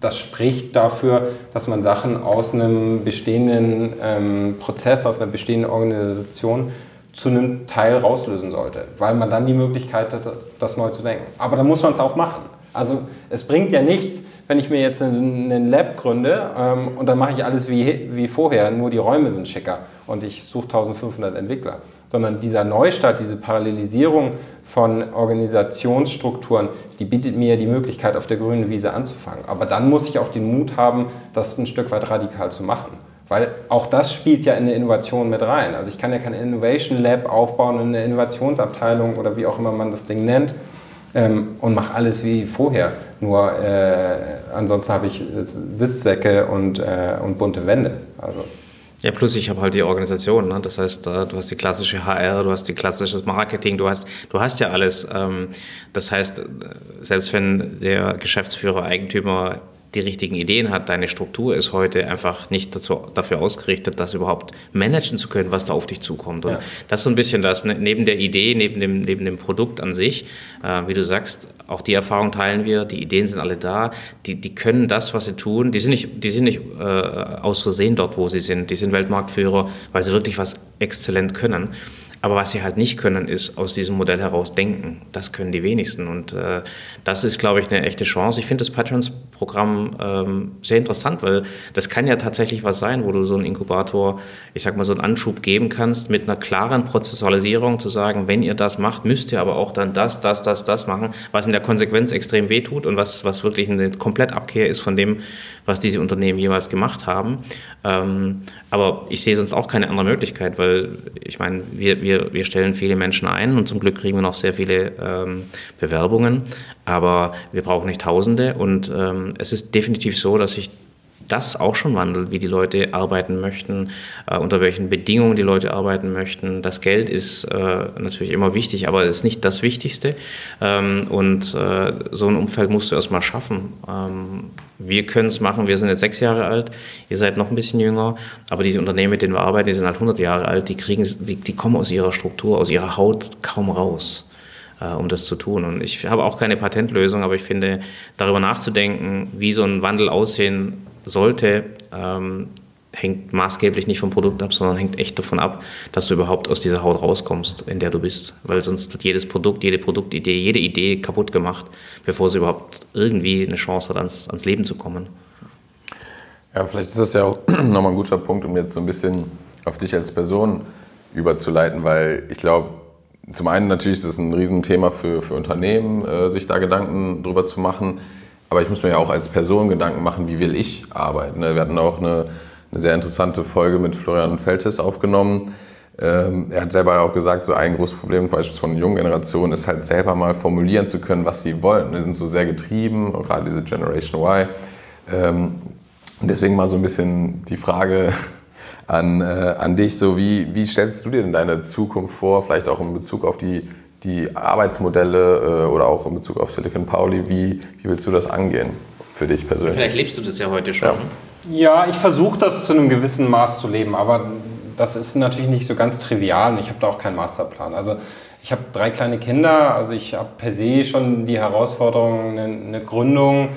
das spricht dafür, dass man Sachen aus einem bestehenden ähm, Prozess, aus einer bestehenden Organisation zu einem Teil rauslösen sollte, weil man dann die Möglichkeit hat, das neu zu denken. Aber da muss man es auch machen. Also es bringt ja nichts, wenn ich mir jetzt einen, Lab gründe ähm, und dann mache ich alles wie, wie vorher, nur die Räume sind schicker und ich suche 1500 Entwickler. Sondern dieser Neustart, diese Parallelisierung von Organisationsstrukturen, die bietet mir die Möglichkeit, auf der grünen Wiese anzufangen. Aber dann muss ich auch den Mut haben, das ein Stück weit radikal zu machen. Weil auch das spielt ja in eine Innovation mit rein. Also ich kann ja kein Innovation Lab aufbauen, eine Innovationsabteilung oder wie auch immer man das Ding nennt ähm, und mache alles wie vorher. Nur äh, ansonsten habe ich Sitzsäcke und, äh, und bunte Wände. Also. Ja, plus ich habe halt die Organisation. Ne? Das heißt, äh, du hast die klassische HR, du hast die klassische Marketing, du hast, du hast ja alles. Ähm, das heißt, äh, selbst wenn der Geschäftsführer, Eigentümer die richtigen Ideen hat. Deine Struktur ist heute einfach nicht dazu, dafür ausgerichtet, das überhaupt managen zu können, was da auf dich zukommt. Und ja. das ist so ein bisschen das, ne, neben der Idee, neben dem, neben dem Produkt an sich, äh, wie du sagst, auch die Erfahrung teilen wir, die Ideen sind alle da, die, die können das, was sie tun, die sind nicht, die sind nicht äh, aus Versehen dort, wo sie sind, die sind Weltmarktführer, weil sie wirklich was exzellent können. Aber was sie halt nicht können, ist aus diesem Modell heraus denken. Das können die wenigsten. Und äh, das ist, glaube ich, eine echte Chance. Ich finde das Patrons-Programm ähm, sehr interessant, weil das kann ja tatsächlich was sein, wo du so einen Inkubator, ich sag mal, so einen Anschub geben kannst mit einer klaren Prozessualisierung, zu sagen, wenn ihr das macht, müsst ihr aber auch dann das, das, das, das machen, was in der Konsequenz extrem wehtut und was, was wirklich eine Komplettabkehr ist von dem, was diese Unternehmen jeweils gemacht haben. Ähm, aber ich sehe sonst auch keine andere Möglichkeit, weil ich meine, wir, wir, wir stellen viele Menschen ein und zum Glück kriegen wir noch sehr viele ähm, Bewerbungen, aber wir brauchen nicht Tausende und ähm, es ist definitiv so, dass sich das auch schon wandelt, wie die Leute arbeiten möchten, äh, unter welchen Bedingungen die Leute arbeiten möchten. Das Geld ist äh, natürlich immer wichtig, aber es ist nicht das Wichtigste. Ähm, und äh, so ein Umfeld musst du erstmal schaffen. Ähm, wir können es machen, wir sind jetzt sechs Jahre alt, ihr seid noch ein bisschen jünger, aber diese Unternehmen, mit denen wir arbeiten, die sind halt 100 Jahre alt, die, kriegen, die, die kommen aus ihrer Struktur, aus ihrer Haut kaum raus äh, um das zu tun. Und ich habe auch keine Patentlösung, aber ich finde, darüber nachzudenken, wie so ein Wandel aussehen sollte, ähm, hängt maßgeblich nicht vom Produkt ab, sondern hängt echt davon ab, dass du überhaupt aus dieser Haut rauskommst, in der du bist. Weil sonst wird jedes Produkt, jede Produktidee, jede Idee kaputt gemacht, bevor sie überhaupt irgendwie eine Chance hat, ans, ans Leben zu kommen. Ja, vielleicht ist das ja auch nochmal ein guter Punkt, um jetzt so ein bisschen auf dich als Person überzuleiten, weil ich glaube, zum einen natürlich ist es ein Riesenthema für, für Unternehmen, äh, sich da Gedanken drüber zu machen. Aber ich muss mir ja auch als Person Gedanken machen, wie will ich arbeiten. Ne? Wir hatten auch eine, eine sehr interessante Folge mit Florian Feltes aufgenommen. Ähm, er hat selber auch gesagt, so ein großes Problem beispielsweise von jungen Generationen ist halt selber mal formulieren zu können, was sie wollen. Wir sind so sehr getrieben, gerade diese Generation Y. Ähm, deswegen mal so ein bisschen die Frage an, äh, an dich, so wie, wie stellst du dir denn deine Zukunft vor, vielleicht auch in Bezug auf die die Arbeitsmodelle äh, oder auch in Bezug auf Silicon Pauli, wie, wie willst du das angehen für dich persönlich? Vielleicht lebst du das ja heute schon. Ja, ja ich versuche das zu einem gewissen Maß zu leben, aber das ist natürlich nicht so ganz trivial und ich habe da auch keinen Masterplan. Also ich habe drei kleine Kinder, also ich habe per se schon die Herausforderung, eine, eine Gründung,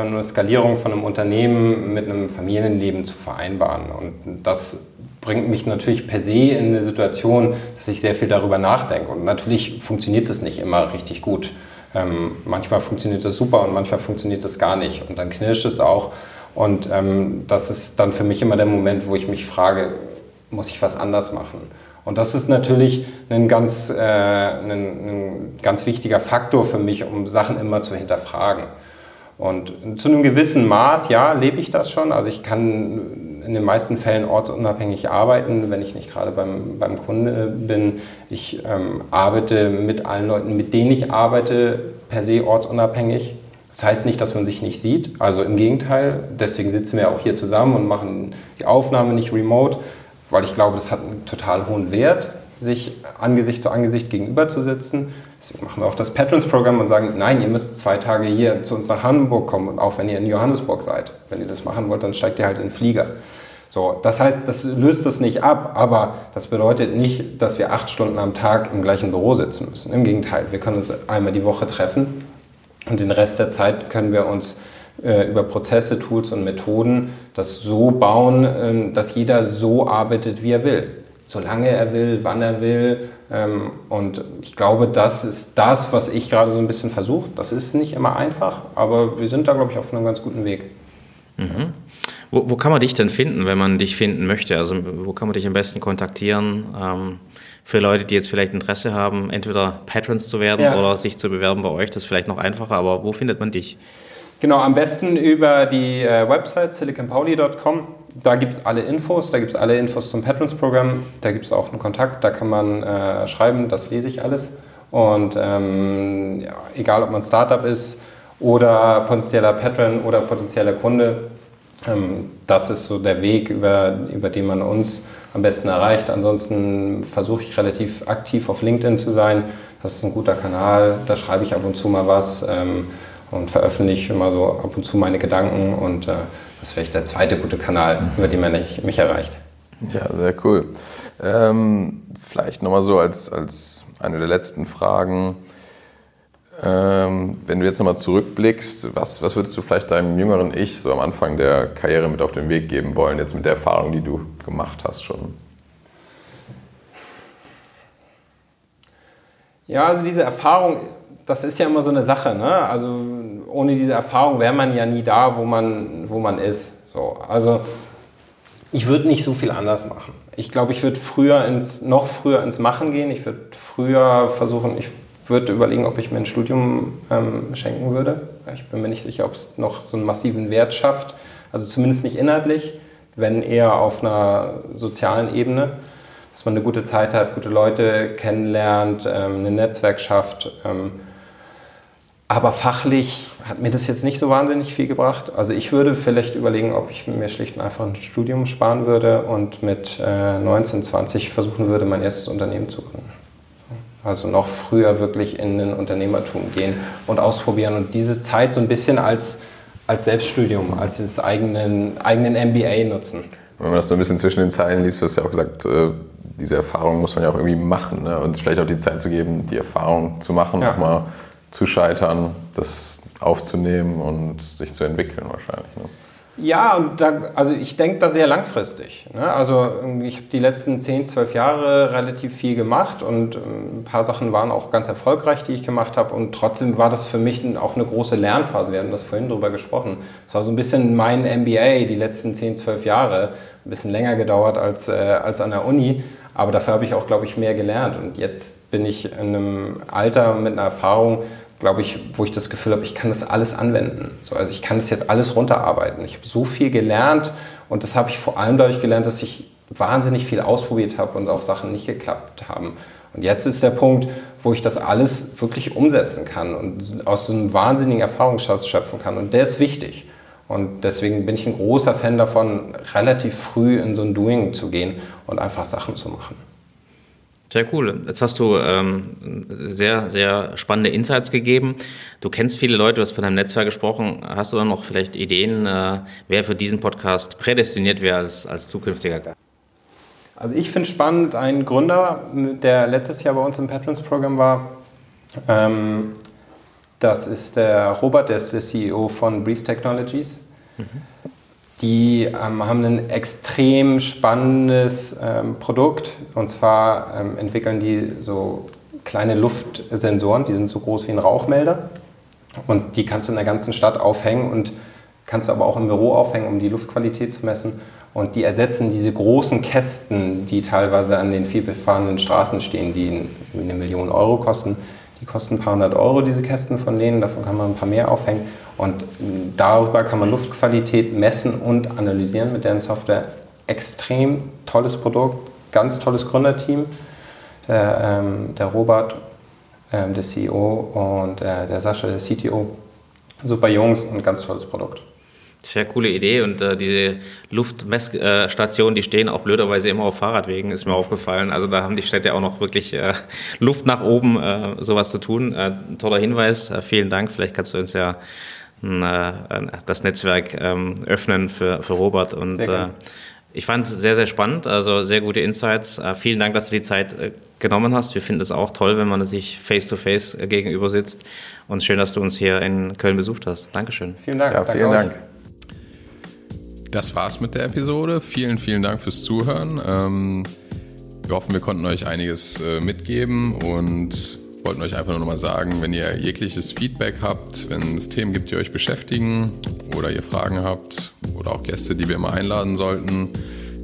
eine Skalierung von einem Unternehmen mit einem Familienleben zu vereinbaren. Und das bringt mich natürlich per se in eine Situation, dass ich sehr viel darüber nachdenke. Und natürlich funktioniert es nicht immer richtig gut. Ähm, manchmal funktioniert es super und manchmal funktioniert es gar nicht. Und dann knirscht es auch. Und ähm, das ist dann für mich immer der Moment, wo ich mich frage, muss ich was anders machen? Und das ist natürlich ein ganz, äh, ein, ein ganz wichtiger Faktor für mich, um Sachen immer zu hinterfragen. Und zu einem gewissen Maß, ja, lebe ich das schon. Also ich kann in den meisten Fällen ortsunabhängig arbeiten, wenn ich nicht gerade beim, beim Kunde bin. Ich ähm, arbeite mit allen Leuten, mit denen ich arbeite, per se ortsunabhängig. Das heißt nicht, dass man sich nicht sieht. Also im Gegenteil, deswegen sitzen wir auch hier zusammen und machen die Aufnahme nicht remote, weil ich glaube, das hat einen total hohen Wert, sich Angesicht zu Angesicht gegenüber zu sitzen. Deswegen machen wir auch das Patrons-Programm und sagen, nein, ihr müsst zwei Tage hier zu uns nach Hamburg kommen, auch wenn ihr in Johannesburg seid. Wenn ihr das machen wollt, dann steigt ihr halt in den Flieger. So, das heißt, das löst das nicht ab, aber das bedeutet nicht, dass wir acht Stunden am Tag im gleichen Büro sitzen müssen. Im Gegenteil, wir können uns einmal die Woche treffen und den Rest der Zeit können wir uns äh, über Prozesse, Tools und Methoden das so bauen, äh, dass jeder so arbeitet, wie er will. Solange er will, wann er will, und ich glaube, das ist das, was ich gerade so ein bisschen versuche. Das ist nicht immer einfach, aber wir sind da, glaube ich, auf einem ganz guten Weg. Mhm. Wo, wo, kann man dich denn finden, wenn man dich finden möchte? Also wo kann man dich am besten kontaktieren? Ähm, für Leute, die jetzt vielleicht Interesse haben, entweder Patrons zu werden ja. oder sich zu bewerben bei euch, das ist vielleicht noch einfacher, aber wo findet man dich? Genau, am besten über die äh, Website siliconpauli.com da gibt es alle Infos, da gibt es alle Infos zum Patrons-Programm, da gibt es auch einen Kontakt, da kann man äh, schreiben, das lese ich alles. Und ähm, ja, egal, ob man Startup ist oder potenzieller Patron oder potenzieller Kunde. Ähm, das ist so der Weg, über, über den man uns am besten erreicht. Ansonsten versuche ich relativ aktiv auf LinkedIn zu sein. Das ist ein guter Kanal, da schreibe ich ab und zu mal was ähm, und veröffentliche immer so ab und zu meine Gedanken und äh, das ist vielleicht der zweite gute Kanal, über den man mich erreicht. Ja, sehr cool. Ähm, vielleicht nochmal so als, als eine der letzten Fragen. Ähm, wenn du jetzt nochmal zurückblickst, was, was würdest du vielleicht deinem jüngeren Ich so am Anfang der Karriere mit auf den Weg geben wollen, jetzt mit der Erfahrung, die du gemacht hast schon? Ja, also diese Erfahrung, das ist ja immer so eine Sache. Ne? Also ohne diese Erfahrung wäre man ja nie da, wo man, wo man ist. So, also ich würde nicht so viel anders machen. Ich glaube, ich würde früher ins, noch früher ins Machen gehen. Ich würde früher versuchen, ich würde überlegen, ob ich mir ein Studium ähm, schenken würde. Ich bin mir nicht sicher, ob es noch so einen massiven Wert schafft. Also zumindest nicht inhaltlich, wenn eher auf einer sozialen Ebene. Dass man eine gute Zeit hat, gute Leute kennenlernt, ähm, ein Netzwerk schafft. Ähm, aber fachlich hat mir das jetzt nicht so wahnsinnig viel gebracht. Also ich würde vielleicht überlegen, ob ich mir schlicht und einfach ein Studium sparen würde und mit äh, 19, 20 versuchen würde, mein erstes Unternehmen zu gründen. Also noch früher wirklich in ein Unternehmertum gehen und ausprobieren und diese Zeit so ein bisschen als, als Selbststudium, als ins eigenen, eigenen MBA nutzen. Wenn man das so ein bisschen zwischen den Zeilen liest, wirst du ja auch gesagt, äh, diese Erfahrung muss man ja auch irgendwie machen ne? und vielleicht auch die Zeit zu geben, die Erfahrung zu machen, ja. nochmal zu scheitern, das aufzunehmen und sich zu entwickeln wahrscheinlich. Ne? Ja, und da, also ich denke da sehr langfristig. Ne? Also ich habe die letzten 10, 12 Jahre relativ viel gemacht und ähm, ein paar Sachen waren auch ganz erfolgreich, die ich gemacht habe. Und trotzdem war das für mich auch eine große Lernphase. Wir haben das vorhin drüber gesprochen. Es war so ein bisschen mein MBA die letzten 10, 12 Jahre. Ein bisschen länger gedauert als, äh, als an der Uni. Aber dafür habe ich auch, glaube ich, mehr gelernt. Und jetzt bin ich in einem Alter mit einer Erfahrung, glaube ich, wo ich das Gefühl habe, ich kann das alles anwenden. So, also ich kann das jetzt alles runterarbeiten. Ich habe so viel gelernt und das habe ich vor allem dadurch gelernt, dass ich wahnsinnig viel ausprobiert habe und auch Sachen nicht geklappt haben. Und jetzt ist der Punkt, wo ich das alles wirklich umsetzen kann und aus so einem wahnsinnigen Erfahrungsschatz schöpfen kann. Und der ist wichtig. Und deswegen bin ich ein großer Fan davon, relativ früh in so ein Doing zu gehen und einfach Sachen zu machen. Sehr cool. Jetzt hast du ähm, sehr, sehr spannende Insights gegeben. Du kennst viele Leute, du hast von deinem Netzwerk gesprochen. Hast du dann noch vielleicht Ideen, äh, wer für diesen Podcast prädestiniert wäre als, als zukünftiger Gast? Also ich finde spannend, ein Gründer, der letztes Jahr bei uns im Patrons-Programm war, ähm, das ist der Robert, der ist der CEO von Breeze Technologies. Mhm. Die ähm, haben ein extrem spannendes ähm, Produkt und zwar ähm, entwickeln die so kleine Luftsensoren, die sind so groß wie ein Rauchmelder und die kannst du in der ganzen Stadt aufhängen und kannst du aber auch im Büro aufhängen, um die Luftqualität zu messen. Und die ersetzen diese großen Kästen, die teilweise an den vielbefahrenen Straßen stehen, die eine Million Euro kosten. Die kosten ein paar hundert Euro, diese Kästen von denen, davon kann man ein paar mehr aufhängen. Und darüber kann man Luftqualität messen und analysieren mit deren Software. Extrem tolles Produkt, ganz tolles Gründerteam. Der, ähm, der Robert, ähm, der CEO und äh, der Sascha, der CTO. Super Jungs und ganz tolles Produkt. Sehr coole Idee und äh, diese Luftmessstationen, die stehen auch blöderweise immer auf Fahrradwegen, ist mir aufgefallen. Also da haben die Städte auch noch wirklich äh, Luft nach oben, äh, sowas zu tun. Äh, toller Hinweis, äh, vielen Dank. Vielleicht kannst du uns ja äh, das Netzwerk ähm, öffnen für, für Robert. Und äh, ich fand es sehr, sehr spannend, also sehr gute Insights. Äh, vielen Dank, dass du die Zeit genommen hast. Wir finden es auch toll, wenn man sich face-to-face -face gegenüber sitzt. Und schön, dass du uns hier in Köln besucht hast. Dankeschön. Vielen Dank. Ja, vielen Dank. Dank. Das war's mit der Episode. Vielen, vielen Dank fürs Zuhören. Ähm, wir hoffen, wir konnten euch einiges mitgeben und wollten euch einfach nur noch mal sagen, wenn ihr jegliches Feedback habt, wenn es Themen gibt, die euch beschäftigen oder ihr Fragen habt oder auch Gäste, die wir mal einladen sollten,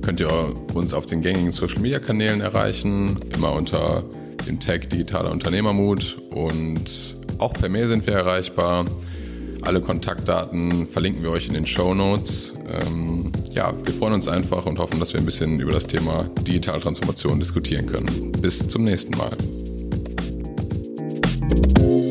könnt ihr uns auf den gängigen Social Media Kanälen erreichen, immer unter dem Tag Digitaler Unternehmermut und auch per Mail sind wir erreichbar. Alle Kontaktdaten verlinken wir euch in den Show Notes. Ähm, ja, wir freuen uns einfach und hoffen, dass wir ein bisschen über das Thema Digitaltransformation diskutieren können. Bis zum nächsten Mal. Thank you